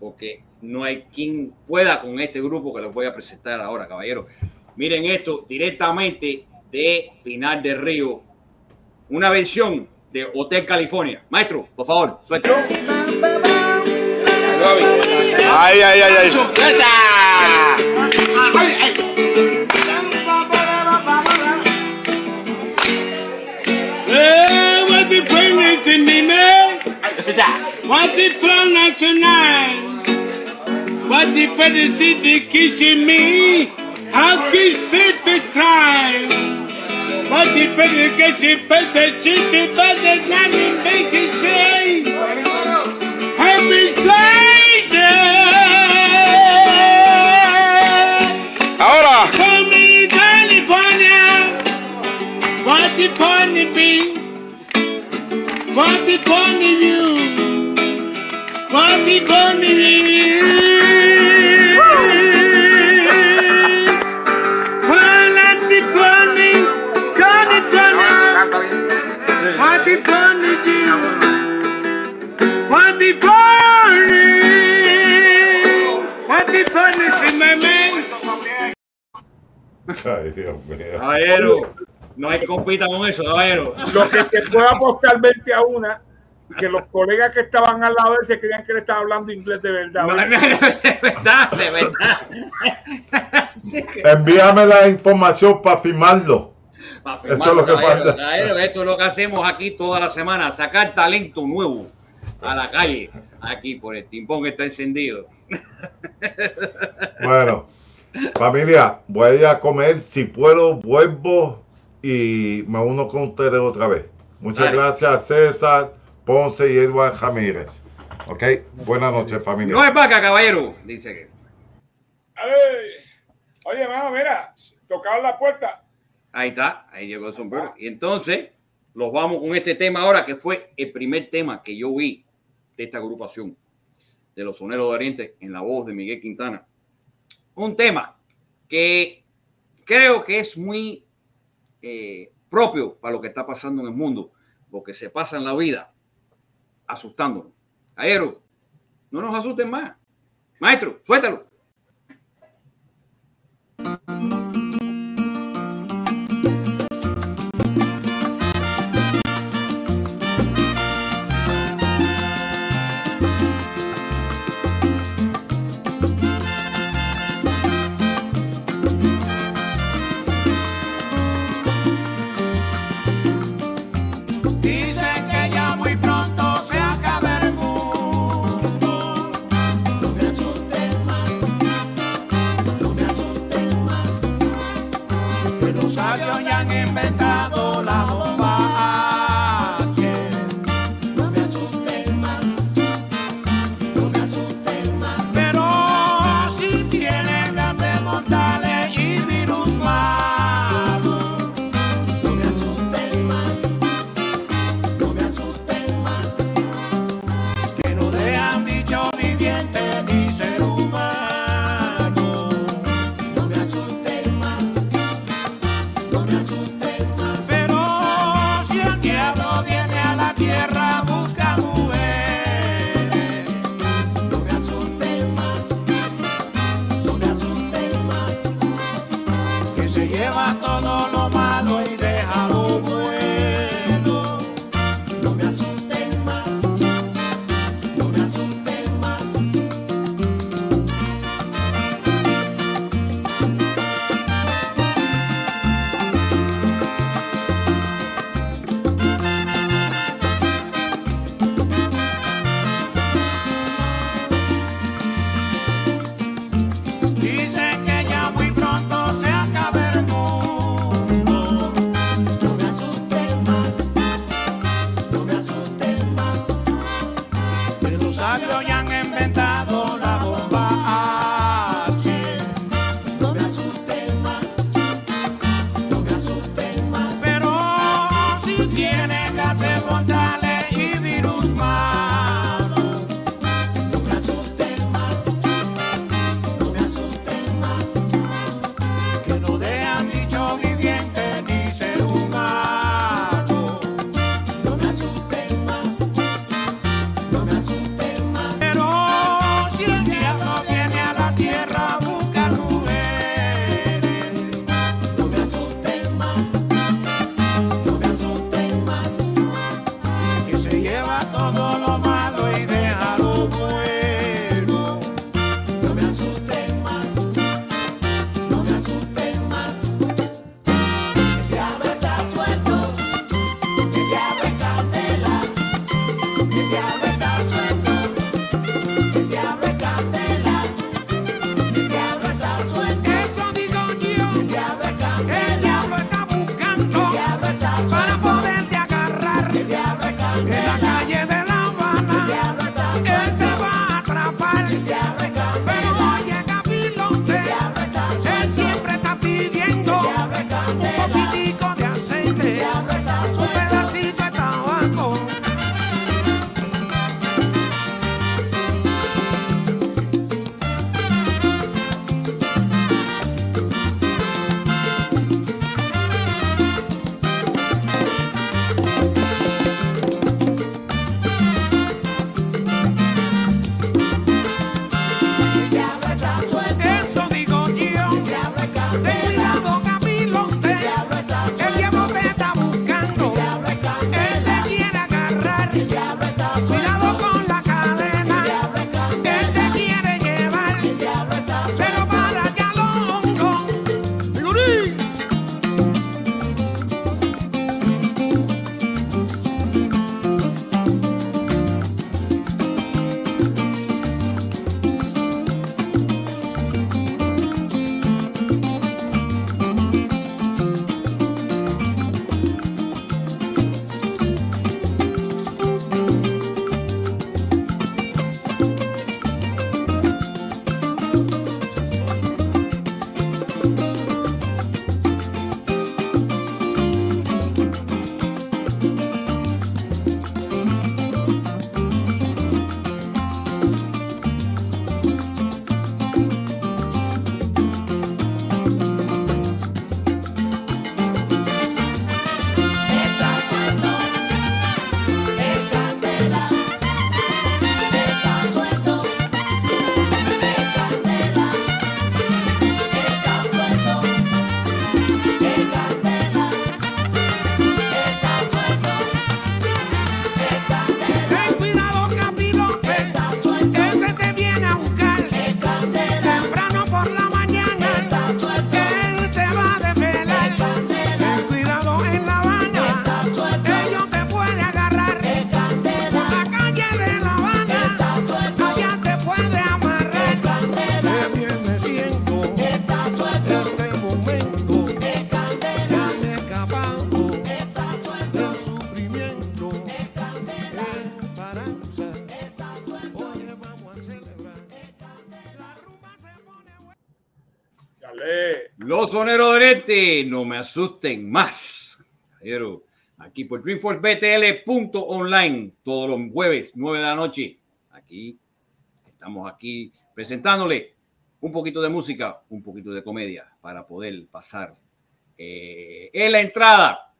[SPEAKER 3] porque no hay quien pueda con este grupo que les voy a presentar ahora, caballeros. Miren esto directamente de Pinar del Río, una versión de Hotel California. Maestro, por favor, suelta.
[SPEAKER 2] Ay, ay, ay, ay.
[SPEAKER 10] Eh, What the plan national? What the policy they kissing me? How kiss fit the crime? What the penetration better city better than in making say? Have been.
[SPEAKER 2] Ahora.
[SPEAKER 10] Come in California. What the funny be? What be born you? What be born in you? What be born in Johnny Johnny? What you? What be born in? In my man?
[SPEAKER 3] Aero. No hay que compita con eso, caballero.
[SPEAKER 5] Lo que te puedo apostar 20 a una, que los colegas que estaban al lado de él se creían que él estaba hablando inglés de verdad.
[SPEAKER 3] No, no,
[SPEAKER 5] ¿verdad?
[SPEAKER 3] de verdad, de verdad. Sí, que-
[SPEAKER 8] Envíame la información para firmarlo.
[SPEAKER 3] Pa'
[SPEAKER 8] Esto es lo
[SPEAKER 3] firmarlo,
[SPEAKER 8] que falta.
[SPEAKER 3] caballero, Esto es lo que hacemos aquí toda la semana, sacar talento nuevo a la calle, aquí por el timpón que está encendido.
[SPEAKER 8] Bueno, familia, voy a ir a comer. Si puedo, vuelvo y me uno con ustedes otra vez. Muchas
[SPEAKER 3] Dale.
[SPEAKER 8] gracias, César, Ponce y Edward Ramírez. Ok, buenas noches, familia.
[SPEAKER 3] No es vaca, caballero, dice que.
[SPEAKER 5] Ay, Oye, mano, mira, tocaron la puerta.
[SPEAKER 3] Ahí está, ahí llegó el sombrero. Y entonces, los vamos con este tema ahora, que fue el primer tema que yo vi de esta agrupación de los Soneros de Oriente en la voz de Miguel Quintana. Un tema que creo que es muy eh, propio para lo que está pasando en el mundo, porque se pasa en la vida asustándonos. Aero, no nos asusten más. Maestro, suéltalo.
[SPEAKER 6] Asusten más.
[SPEAKER 3] Pero aquí por DreamforceBTL.online, todos los jueves, 9 de la noche. Aquí estamos aquí presentándole un poquito de música, un poquito de comedia para poder pasar eh, en la entrada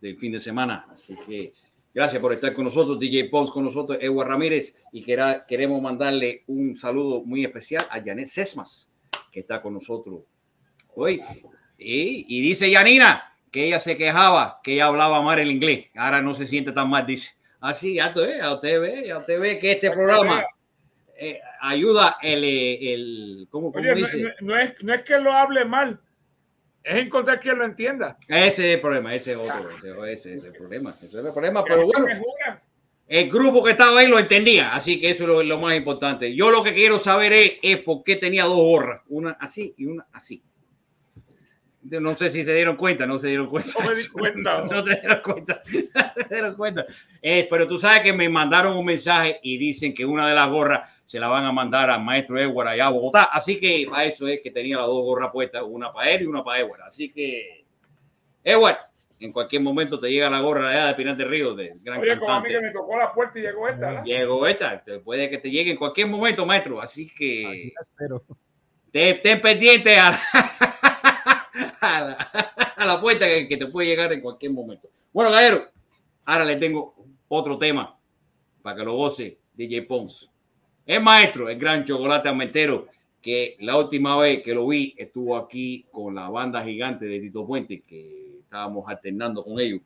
[SPEAKER 3] del fin de semana. Así que gracias por estar con nosotros, DJ Pons con nosotros, Edward Ramírez, y queremos mandarle un saludo muy especial a Janet Sesmas, que está con nosotros hoy. Y, y dice Yanina que ella se quejaba, que ella hablaba mal el inglés. Ahora no se siente tan mal, dice. Así, ya usted ve, ya usted ve, ya usted ve que este programa eh, ayuda el, el ¿cómo, cómo
[SPEAKER 5] Oye, no,
[SPEAKER 3] dice?
[SPEAKER 5] no- no es, no es que lo hable mal, es encontrar quien lo entienda.
[SPEAKER 3] Ese es el problema, ese es otro, ese, ese es el problema, ese es el problema, pero bueno, el grupo que estaba ahí lo entendía, así que eso es lo, lo más importante. Yo lo que quiero saber es, es por qué tenía dos gorras, una así y una así. No sé si se dieron cuenta, no se dieron cuenta.
[SPEAKER 5] No me di cuenta.
[SPEAKER 3] No te dieron cuenta. No te dieron cuenta. Eh, pero tú sabes que me mandaron un mensaje y dicen que una de las gorras se la van a mandar al maestro Edward allá a Bogotá. Así que para eso es que tenía las dos gorras puestas, una para él y una para Edward. Así que, Edward, en cualquier momento te llega la gorra allá de Pinar del Río, de gran
[SPEAKER 5] Oye, como a mí que me tocó la puerta y llegó esta, ¿verdad?
[SPEAKER 3] Llegó esta, te- puede que te llegue en cualquier momento, maestro. Así
[SPEAKER 4] Aquí
[SPEAKER 3] que
[SPEAKER 4] la espero.
[SPEAKER 3] te- ten pendiente a a la, a la puerta que, que te puede llegar en cualquier momento. Bueno, Gallero, ahora le tengo otro tema para que lo goce DJ Pons. El maestro, el gran chocolate aumentero, que la última vez que lo vi estuvo aquí con la banda gigante de Tito Puente, que estábamos alternando con ellos.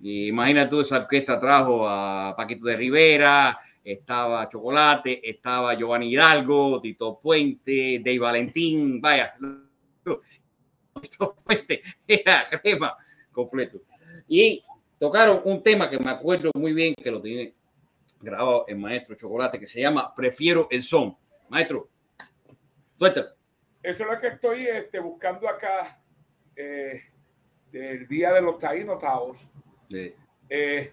[SPEAKER 3] Y imagina tú, esa orquesta trajo a Paquito de Rivera, estaba Chocolate, estaba Giovanni Hidalgo, Tito Puente, Dave Valentín, vaya, Tito Puente, era crema completo. Y tocaron un tema que me acuerdo muy bien que lo tiene grabado el maestro Chocolate, que se llama Prefiero el son. Maestro, suéltalo.
[SPEAKER 5] Eso es lo que estoy este, buscando acá eh, del Día de los Taínos Taos,
[SPEAKER 3] Sí.
[SPEAKER 5] eh,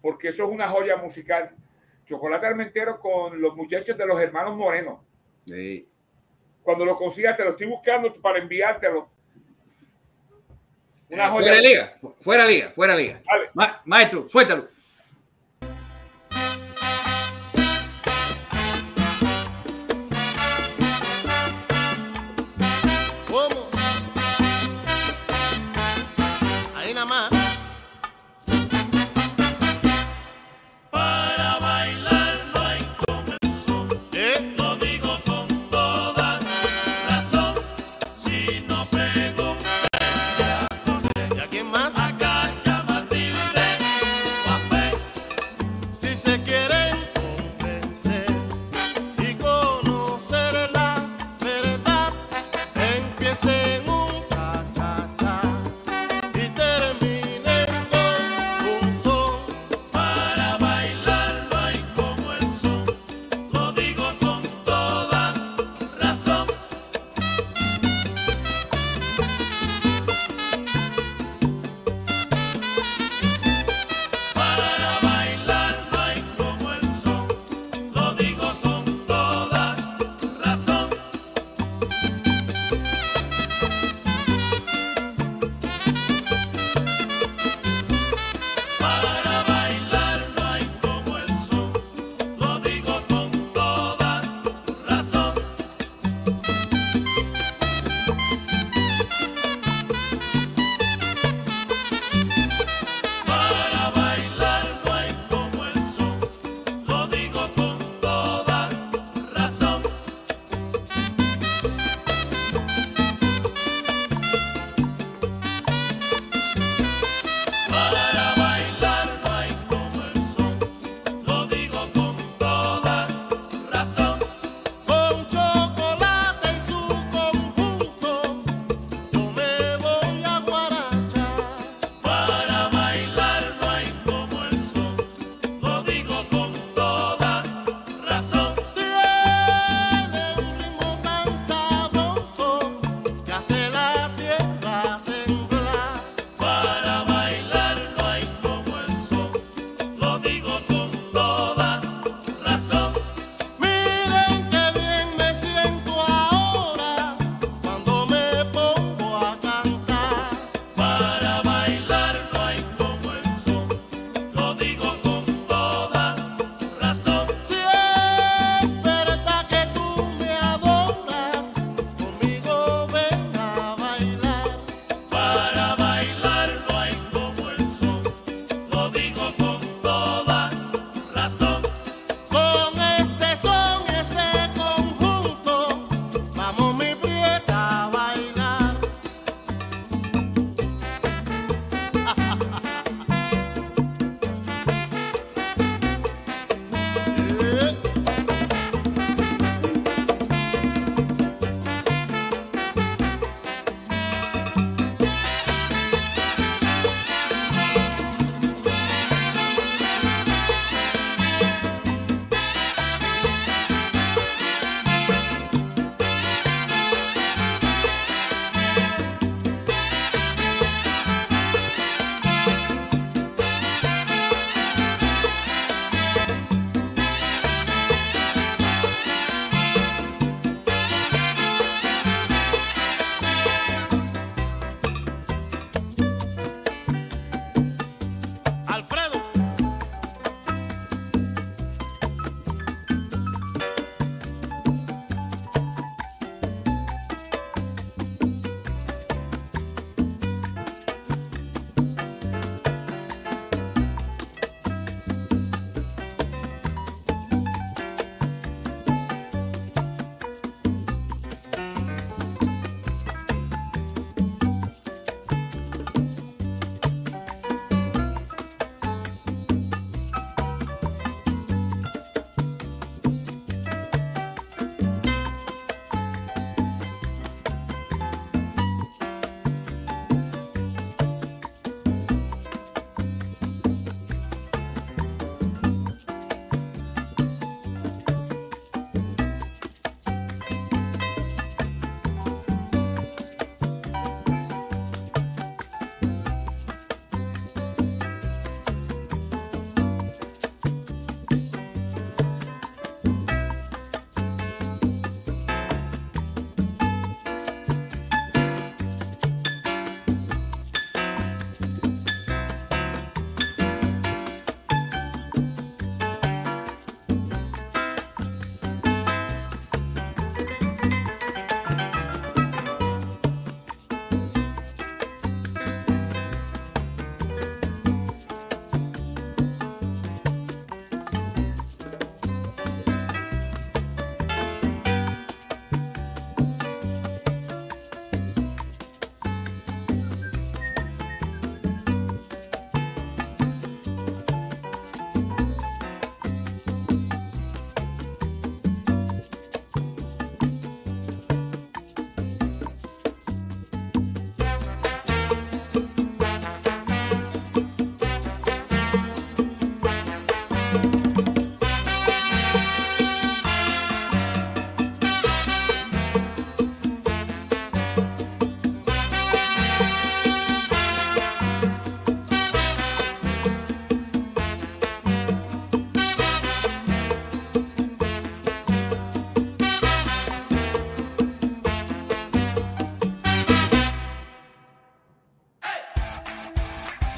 [SPEAKER 5] porque eso es una joya musical. Chocolate Armentero con los muchachos de los hermanos Moreno.
[SPEAKER 3] Sí.
[SPEAKER 5] Cuando lo consigas, te lo estoy buscando para enviártelo. Una
[SPEAKER 3] Eh,
[SPEAKER 5] joya.
[SPEAKER 3] fuera de liga, fu- fuera de liga, fuera de liga.
[SPEAKER 5] Dale.
[SPEAKER 3] Ma- maestro, suéltalo.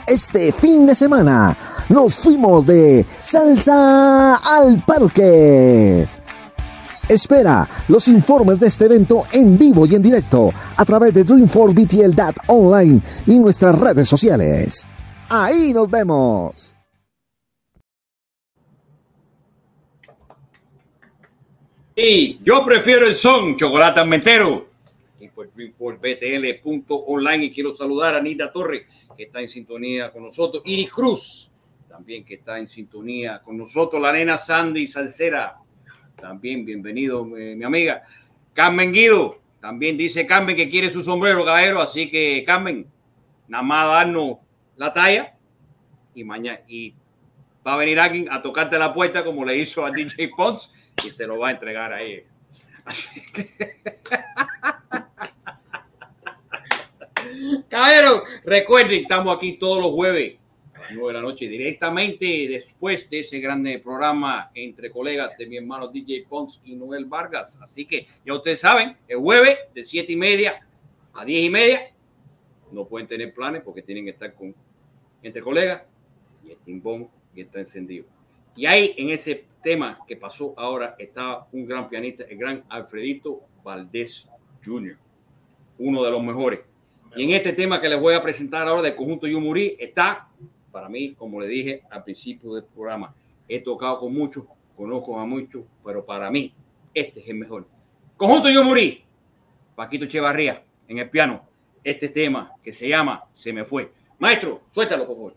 [SPEAKER 1] Este fin de semana. Nos fuimos de salsa al parque. Espera los informes de este evento en vivo y en directo a través de Dream4BTL.online y nuestras redes sociales. Ahí nos vemos.
[SPEAKER 9] Y yo prefiero el son, chocolate almentero. Y por dreamforcebtl.online y quiero saludar a Nita Torres, que está en sintonía con nosotros. Iris Cruz, también que está en sintonía con nosotros. La nena Sandy Salcera, también bienvenido, mi amiga. Carmen Guido, también dice Carmen que quiere su sombrero, caballero. Así que, Carmen, nada más darnos la talla y mañana. Y va a venir alguien a tocarte la puerta como le hizo a DJ Pons y se lo va a entregar ahí. Así que... Caballero, recuerden, estamos aquí todos los jueves a las 9 de la noche, directamente después de ese grande programa entre colegas de mi hermano DJ Pons y Noel Vargas. Así que ya ustedes saben, el jueves de 7 y media a 10 y media, no pueden tener planes porque tienen que estar con entre colegas y el timbón y está encendido. Y ahí en ese tema que pasó ahora estaba un gran pianista, el gran Alfredito Valdés Jr., uno de los mejores. Y en este tema que les voy a presentar ahora del conjunto Yumurí está, para mí, como le dije al principio del programa, he tocado con muchos, conozco a muchos, pero para mí este es el mejor. Conjunto Yumurí, Paquito Echevarría en el piano, este tema que se llama Se me fue. Maestro, suéltalo, por favor.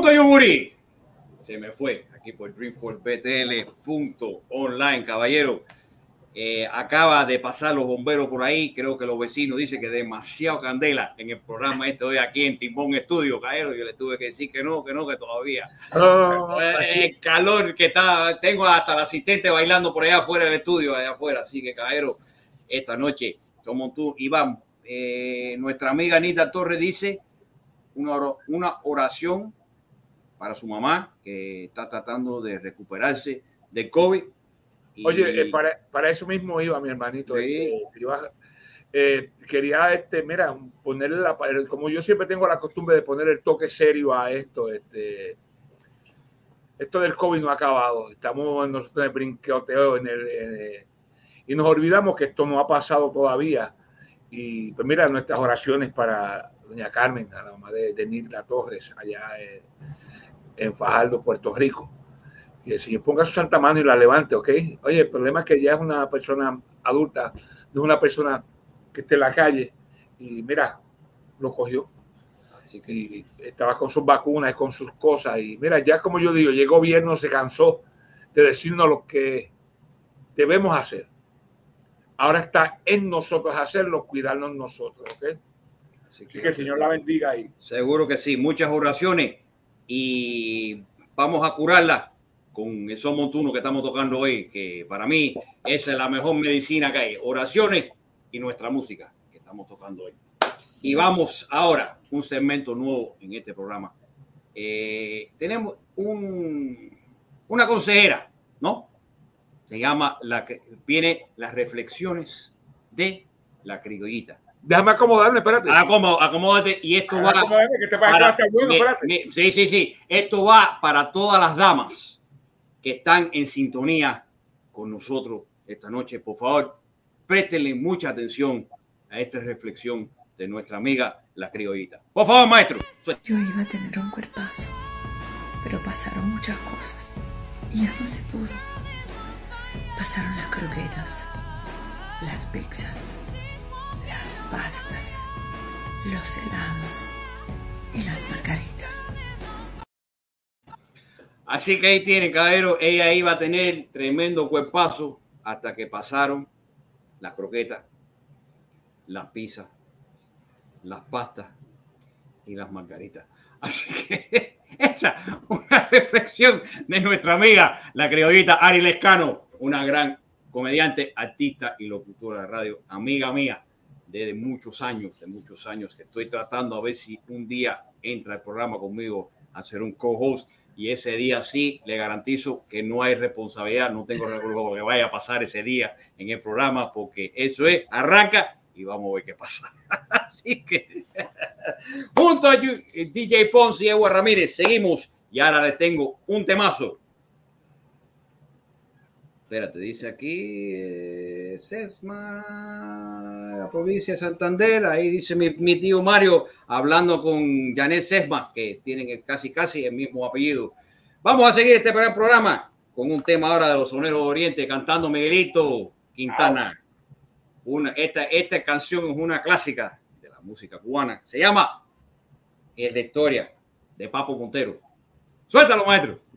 [SPEAKER 3] Conjunto Yuburi. Se me fue aquí por Dreamforce.btl.online, caballero. Eh, acaba de pasar los bomberos por ahí. Creo que los vecinos dicen que demasiado candela en el programa este hoy aquí en Timbón Estudio, caballero. Yo le tuve que decir que no, que no, que todavía. Eh, el calor que está, tengo hasta el asistente bailando por allá afuera del estudio, allá afuera. Así que, caballero, esta noche somos tú, Iván. eh, nuestra amiga Anita Torres dice una oración para su mamá que está tratando de recuperarse de COVID. Y-
[SPEAKER 5] Oye, eh, para, para eso mismo iba mi hermanito.
[SPEAKER 3] Sí.
[SPEAKER 5] este, eh, quería, este, mira, ponerle la, como yo siempre tengo la costumbre de poner el toque serio a esto, este, esto del COVID no ha acabado. Estamos nosotros en el brinqueoteo en el, en el- y nos olvidamos que esto no ha pasado todavía. Y pues mira, nuestras oraciones para doña Carmen, a la mamá de, de Nilda Torres, allá en, en Fajardo, Puerto Rico que el Señor ponga su santa mano y la levante, ¿ok? Oye, el problema es que ya es una persona adulta, no es una persona que esté en la calle y mira, lo cogió
[SPEAKER 3] Así que
[SPEAKER 5] y estaba con sus vacunas, con sus cosas y mira, ya como yo digo, ya el gobierno se cansó de decirnos lo que debemos hacer. Ahora está en nosotros hacerlo, cuidarnos nosotros, ¿ok?
[SPEAKER 3] así
[SPEAKER 5] Así que el Señor la bendiga ahí.
[SPEAKER 3] Seguro que sí, muchas oraciones y vamos a curarla con el son montuno que estamos tocando hoy, que para mí esa es la mejor medicina que hay, oraciones y nuestra música que estamos tocando hoy. Y vamos ahora, un segmento nuevo en este programa. Eh, tenemos un, una consejera, ¿no? Se llama, la que viene las reflexiones de la criollita.
[SPEAKER 5] Déjame acomodarme, espérate.
[SPEAKER 3] Acomo- Acomódate y esto va
[SPEAKER 5] Acomódame, que te va a
[SPEAKER 3] para-
[SPEAKER 5] bueno, espérate.
[SPEAKER 3] mi- sí, sí, sí. Esto va para todas las damas que están en sintonía con nosotros esta noche. Por favor, préstenle mucha atención a esta reflexión de nuestra amiga la criollita. Por favor, maestro.
[SPEAKER 11] Yo iba a tener un cuerpazo, pero pasaron muchas cosas y ya no se pudo. Pasaron las croquetas, las pizzas, las pastas, los helados y las margaritas.
[SPEAKER 3] Así que ahí tienen, caballero. Ella iba a tener tremendo cuerpazo hasta que pasaron las croquetas, las pizzas, las pastas y las margaritas. Así que esa una reflexión de nuestra amiga, la criollita Ari Lescano, una gran comediante, artista y locutora de radio, amiga mía desde muchos años, de muchos años, que estoy tratando a ver si un día entra el programa conmigo a ser un co-host y ese día sí le garantizo que no hay responsabilidad, no tengo lo que vaya a pasar ese día en el programa porque eso es, arranca y vamos a ver qué pasa. Así que junto a Yu- DJ Ponce y Ewa Ramírez seguimos y ahora les tengo un temazo. Espérate, dice aquí eh, Sesma, la provincia de Santander. Ahí dice mi, mi tío Mario hablando con Janet Sesma, que tienen casi casi el mismo apellido. Vamos a seguir este primer programa con un tema ahora de los soneros de Oriente cantando Miguelito Quintana. Una, esta, esta canción es una clásica de la música cubana. Se llama El de Historia de Papo Montero. Suéltalo, maestro.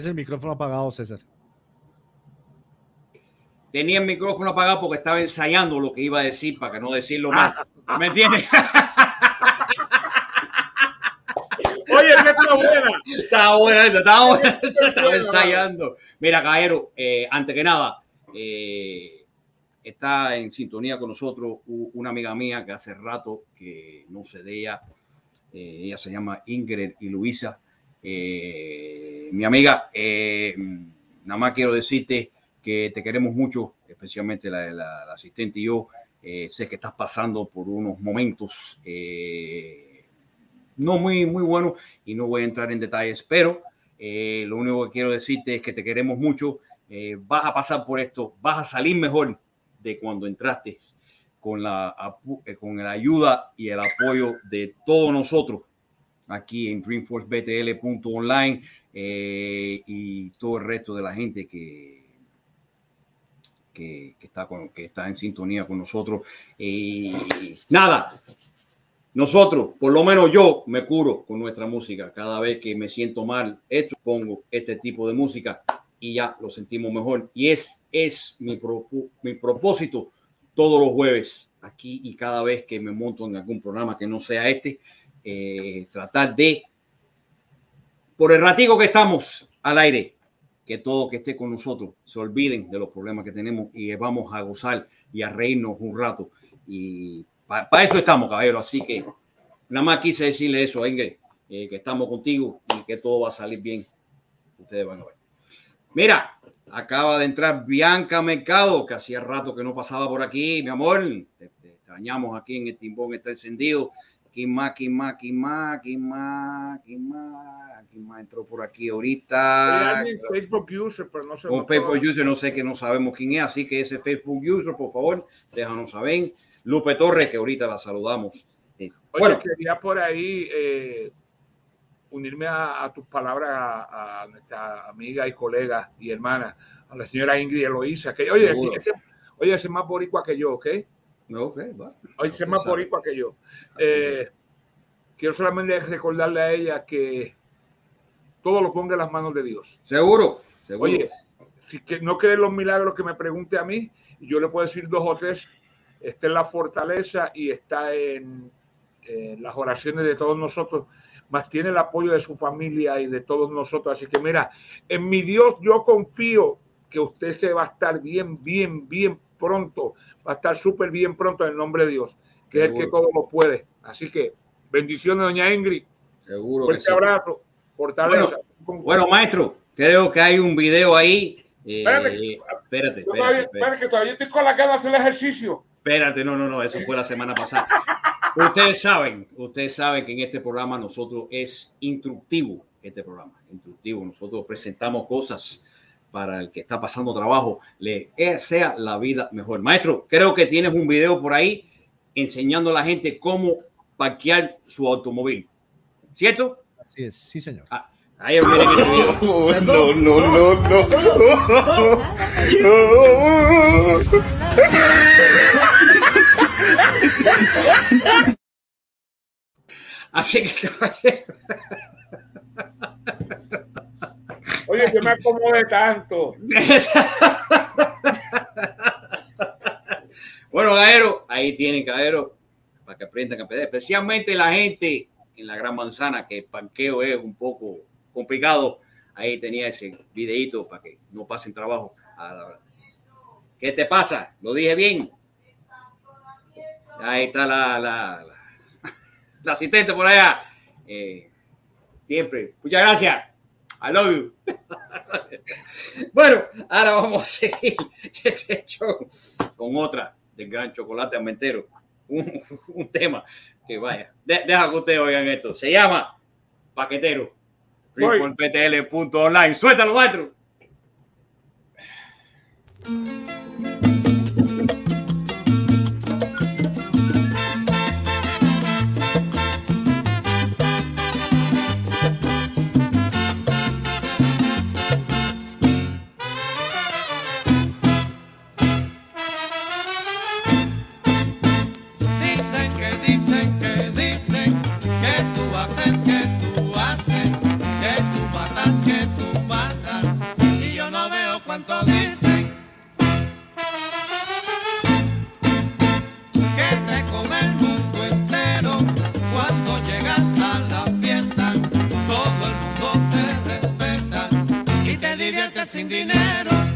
[SPEAKER 4] Tienes el micrófono apagado, César.
[SPEAKER 3] Tenía el micrófono apagado porque estaba ensayando lo que iba a decir para que no decirlo mal. ¿Me entiendes?
[SPEAKER 5] Oye, esa está buena.
[SPEAKER 3] Estaba buena, estaba buena, esta, estaba ensayando. Mira, caballero, eh, antes que nada, eh, está en sintonía con nosotros una amiga mía que hace rato que no sé de ella. Eh, ella se llama Ingrid y Luisa. Eh, mi amiga, eh, nada más quiero decirte que te queremos mucho, especialmente la, asistente y yo. Eh, sé que estás pasando por unos momentos eh, no muy, muy buenos y no voy a entrar en detalles, pero lo único que quiero decirte es que te queremos mucho. vas a pasar por esto, vas a salir mejor de cuando entraste con la, con la ayuda y el apoyo de todos nosotros aquí en dreamforcebtl.online eh, y todo el resto de la gente que, que, que está, con, que está en sintonía con nosotros. Y nada, nosotros, por lo menos yo, me curo con nuestra música. Cada vez que me siento mal, hecho, pongo este tipo de música y ya lo sentimos mejor. Y es, es mi, propo- mi propósito todos los jueves, aquí y cada vez que me monto en algún programa que no sea este, eh, tratar de, por el ratico que estamos al aire, que todo que esté con nosotros se olviden de los problemas que tenemos y vamos a gozar y a reírnos un rato. Y para eso estamos, caballero. Así que nada más quise decirle eso Ingrid, eh, que estamos contigo y que todo va a salir bien. Ustedes van a ver. Mira, acaba de entrar Bianca Mercado, que hacía rato que no pasaba por aquí, mi amor. Extrañamos aquí en el timbón, está encendido. ¿Quién más, quién más, quién más, quién más, quién más? ¿Quién más entró por aquí ahorita?
[SPEAKER 5] Facebook user, pero no sé.
[SPEAKER 3] Un Facebook user, no sé que no sabemos quién es, así que ese Facebook user, por favor, déjanos saber. Lupe Torres, que ahorita la saludamos. Eh,
[SPEAKER 5] Oye,
[SPEAKER 3] Bueno,
[SPEAKER 5] quería por ahí eh, unirme a, a tus palabras a, a nuestra amiga y colega y hermana, a la señora Ingrid Eloísa, que oye, ese, oye, ese es más boricua que yo, ¿ok?
[SPEAKER 3] Ok, va.
[SPEAKER 5] Ese es más boricua que yo. Eh, quiero solamente recordarle a ella que todo lo ponga en las manos de Dios.
[SPEAKER 3] Seguro, seguro.
[SPEAKER 5] Oye, si que no cree en los milagros que me pregunte a mí, yo le puedo decir dos o tres. Está en la fortaleza y está en, en las oraciones de todos nosotros, más tiene el apoyo de su familia y de todos nosotros. Así que mira, en mi Dios yo confío que usted se va a estar bien, bien, bien pronto. Va a estar súper bien pronto en el nombre de Dios, que es el que
[SPEAKER 3] Seguro.
[SPEAKER 5] todo lo puede. Así que bendiciones, doña Ingrid.
[SPEAKER 3] seguro que sí.
[SPEAKER 5] abrazo. Fortaleza.
[SPEAKER 3] Bueno, maestro, creo que hay un video ahí. Eh,
[SPEAKER 5] Espérame.
[SPEAKER 3] espérate,
[SPEAKER 5] Yo todavía,
[SPEAKER 3] espérate, espérate.
[SPEAKER 5] espérate, que todavía estoy con la cara de hacer ejercicio.
[SPEAKER 3] Espérate, no, no, no, eso fue la semana pasada. Ustedes saben, ustedes saben que en este programa nosotros es instructivo, este programa, instructivo. Nosotros presentamos cosas para el que está pasando trabajo, le sea la vida mejor. Maestro, creo que tienes un video por ahí enseñando a la gente cómo parquear su automóvil. ¿Cierto?
[SPEAKER 4] Así es, sí, señor.
[SPEAKER 3] Ahí este video.
[SPEAKER 9] no, no, no,
[SPEAKER 3] Así que, caballero,
[SPEAKER 5] Oye, que me acomode tanto.
[SPEAKER 3] Bueno, Gaero, ahí tienen, Gaero, para que aprendan a pedir. Especialmente la gente en la Gran Manzana, que el parqueo es un poco complicado. Ahí tenía ese videito para que no pasen trabajo. ¿Qué te pasa? ¿Lo dije bien? Ahí está la, la, la, la asistente por allá. Eh, siempre. Muchas gracias. I love you. bueno, ahora vamos a seguir este show con otra del gran chocolate amentero. Un, un tema que vaya. De- deja que ustedes oigan esto. Se llama Paquetero. Freeforptl.online. Suéltalo, maestro.
[SPEAKER 12] Sin dinero.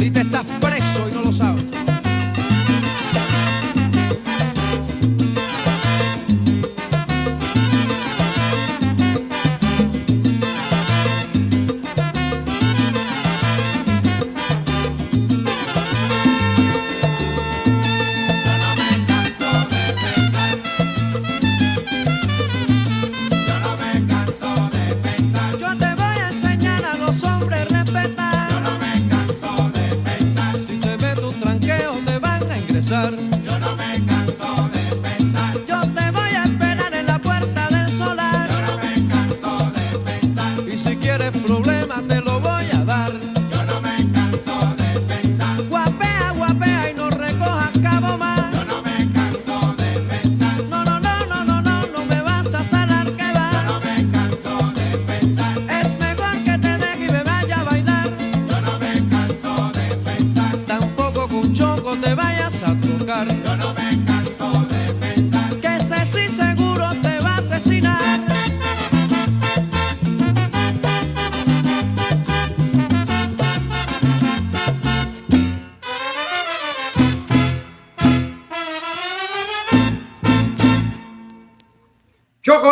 [SPEAKER 13] Ahorita estás preso y no lo sabes.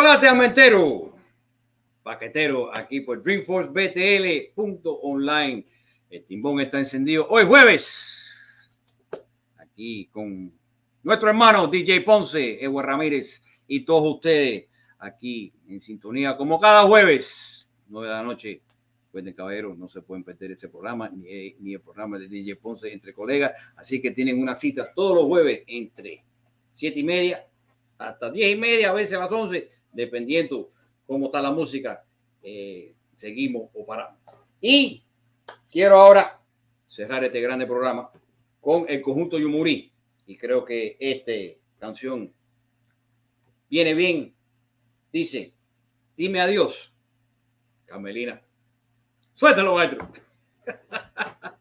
[SPEAKER 3] Chocolate Amentero, paquetero, aquí por DreamforceBTL.online. El timbón está encendido hoy jueves. Aquí con nuestro hermano DJ Ponce, Ewa Ramírez y todos ustedes aquí en sintonía como cada jueves, 9 de la noche. Recuerden, caballeros, no se pueden perder ese programa, ni, ni el programa de DJ Ponce entre colegas. Así que tienen una cita todos los jueves entre 7 y media hasta 10 y media, a veces a las 11, dependiendo cómo está la música, eh, seguimos o paramos. Y quiero ahora cerrar este grande programa con el conjunto Yumurí. Y creo que esta canción viene bien. Dice, dime adiós, Camelina. Suéltalo, maestro.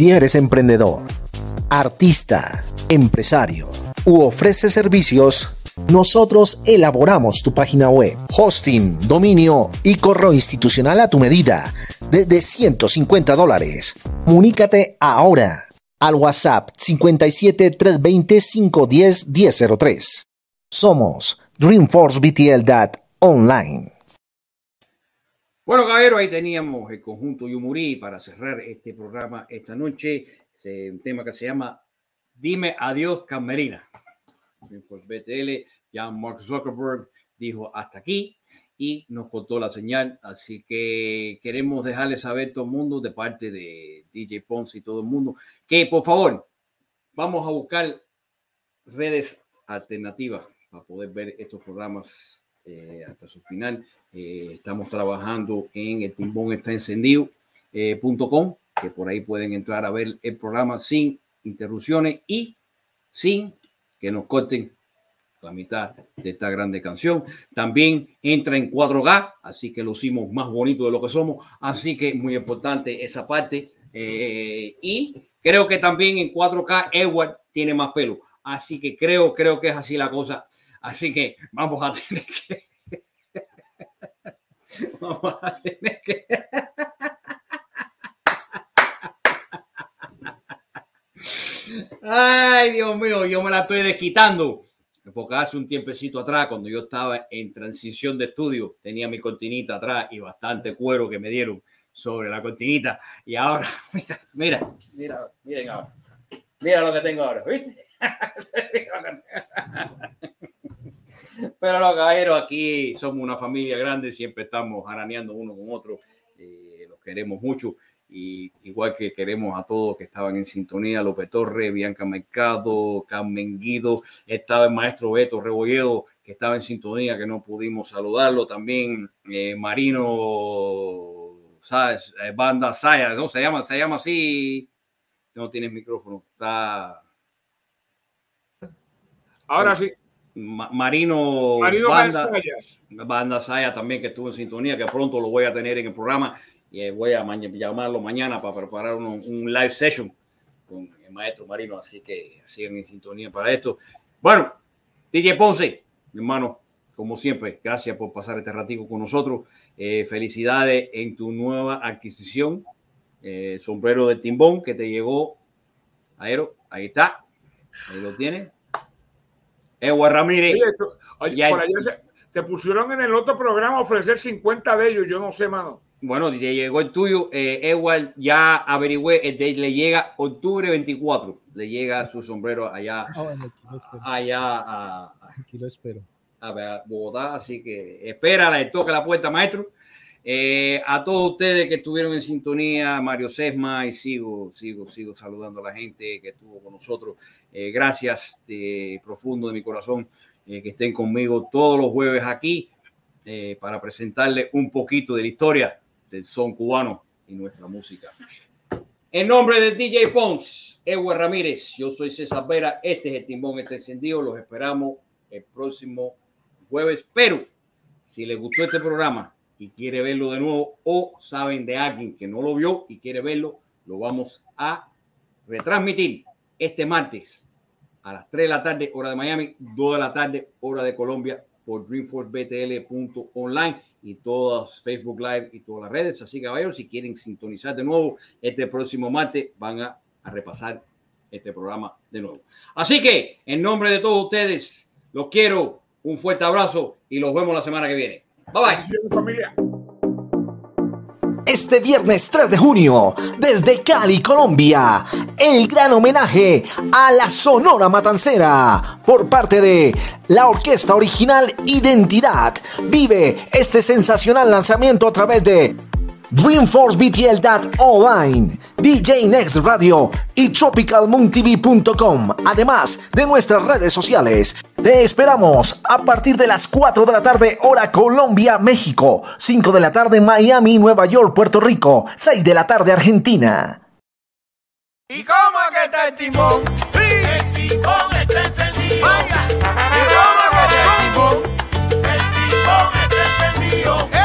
[SPEAKER 1] Si eres emprendedor, artista, empresario u ofreces servicios, nosotros elaboramos tu página web, hosting, dominio y correo institucional a tu medida desde 150 dólares. Comunícate ahora al WhatsApp 57 320 510 1003. Somos Dreamforce BTL Online.
[SPEAKER 3] Bueno, caballero, ahí teníamos el conjunto Yumurí para cerrar este programa esta noche. Es un tema que se llama Dime Adiós, Camerina. BTL, ya Mark Zuckerberg dijo hasta aquí y nos cortó la señal. Así que queremos dejarles saber todo el mundo de parte de DJ Ponce y todo el mundo que por favor vamos a buscar redes alternativas para poder ver estos programas eh, hasta su final. Eh, estamos trabajando en el timbón está encendido eh, com, que por ahí pueden entrar a ver el programa sin interrupciones y sin que nos corten la mitad de esta grande canción. También entra en 4K, así que lo hicimos más bonito de lo que somos. Así que muy importante esa parte. Eh, y creo que también en 4K Edward tiene más pelo. Así que creo, creo que es así la cosa. Así que vamos a tener que. vamos a tener que. Ay, Dios mío, yo me la estoy desquitando. Porque hace un tiempecito atrás, cuando yo estaba en transición de estudio, tenía mi cortinita atrás y bastante cuero que me dieron sobre la cortinita. Y ahora, mira, mira, mira, miren ahora. Mira lo que tengo ahora, ¿viste? Pero los caballeros aquí somos una familia grande, siempre estamos araneando uno con otro, eh, los queremos mucho y igual que queremos a todos que estaban en sintonía, López Torres, Bianca Mercado, Carmen Guido, estaba el maestro Beto Rebolledo, que estaba en sintonía, que no pudimos saludarlo, también eh, Marino ¿sabes? Eh, Banda Saya, ¿no? Se llama, se llama así, no tienes micrófono, está...
[SPEAKER 5] Ahora sí.
[SPEAKER 3] Ma- Marino,
[SPEAKER 5] Marino
[SPEAKER 3] Banda. Banda Saya también que estuvo en sintonía, que pronto lo voy a tener en el programa y eh, voy a ma- llamarlo mañana para preparar un, un live session con el maestro Marino, así que sigan en sintonía para esto. Bueno, DJ Ponce, mi hermano, como siempre, gracias por pasar este ratico con nosotros. Eh, felicidades en tu nueva adquisición, eh, sombrero de timbón que te llegó. Aero, ahí está, ahí lo tienes. Edward Ramírez.
[SPEAKER 5] Oye, esto- oye,
[SPEAKER 3] Ya-
[SPEAKER 5] por allá se, se pusieron en el otro programa a ofrecer 50 de ellos, yo no sé, mano.
[SPEAKER 3] Bueno, ya llegó el tuyo. Eh, Edward ya averigüé, de- le llega octubre 24. Le llega su sombrero allá,
[SPEAKER 4] bueno, aquí lo espero.
[SPEAKER 3] allá a,
[SPEAKER 4] Aquí lo espero.
[SPEAKER 3] a Bogotá. Así que espera, le toca la puerta, maestro. Eh, a todos ustedes que estuvieron en sintonía, Mario Sesma, y sigo, sigo, sigo saludando a la gente que estuvo con nosotros. Eh, gracias de profundo de mi corazón eh, que estén conmigo todos los jueves aquí eh, para presentarles un poquito de la historia del son cubano y nuestra música. En nombre de DJ Pons, Edward Ramírez, yo soy César Vera, este es el Timbón este encendido, los esperamos el próximo jueves, pero si les gustó este programa y quiere verlo de nuevo o saben de alguien que no lo vio y quiere verlo, lo vamos a retransmitir este martes a las 3 de la tarde, hora de Miami, 2 de la tarde, hora de Colombia, por dreamforcebtl.online y todas Facebook Live y todas las redes. Así que, caballeros, si quieren sintonizar de nuevo este próximo martes, van a, a repasar este programa de nuevo. Así que, en nombre de todos ustedes, los quiero, un fuerte abrazo y los vemos la semana que viene. Bye bye.
[SPEAKER 5] familia.
[SPEAKER 1] Este viernes 3 de junio, desde Cali, Colombia, el gran homenaje a la Sonora Matancera por parte de la orquesta original Identidad. Vive este sensacional lanzamiento a través de Dreamforce BTL Online, DJ Next Radio y TropicalMoonTV.com, además de nuestras redes sociales. Te esperamos a partir de las 4 de la tarde, hora Colombia, México, 5 de la tarde, Miami, Nueva York, Puerto Rico, 6 de la tarde, Argentina.
[SPEAKER 2] ¿Y cómo que está el timón? Sí, el timón está encendido. Vaya, ¿y cómo que está el timón? El timón está encendido.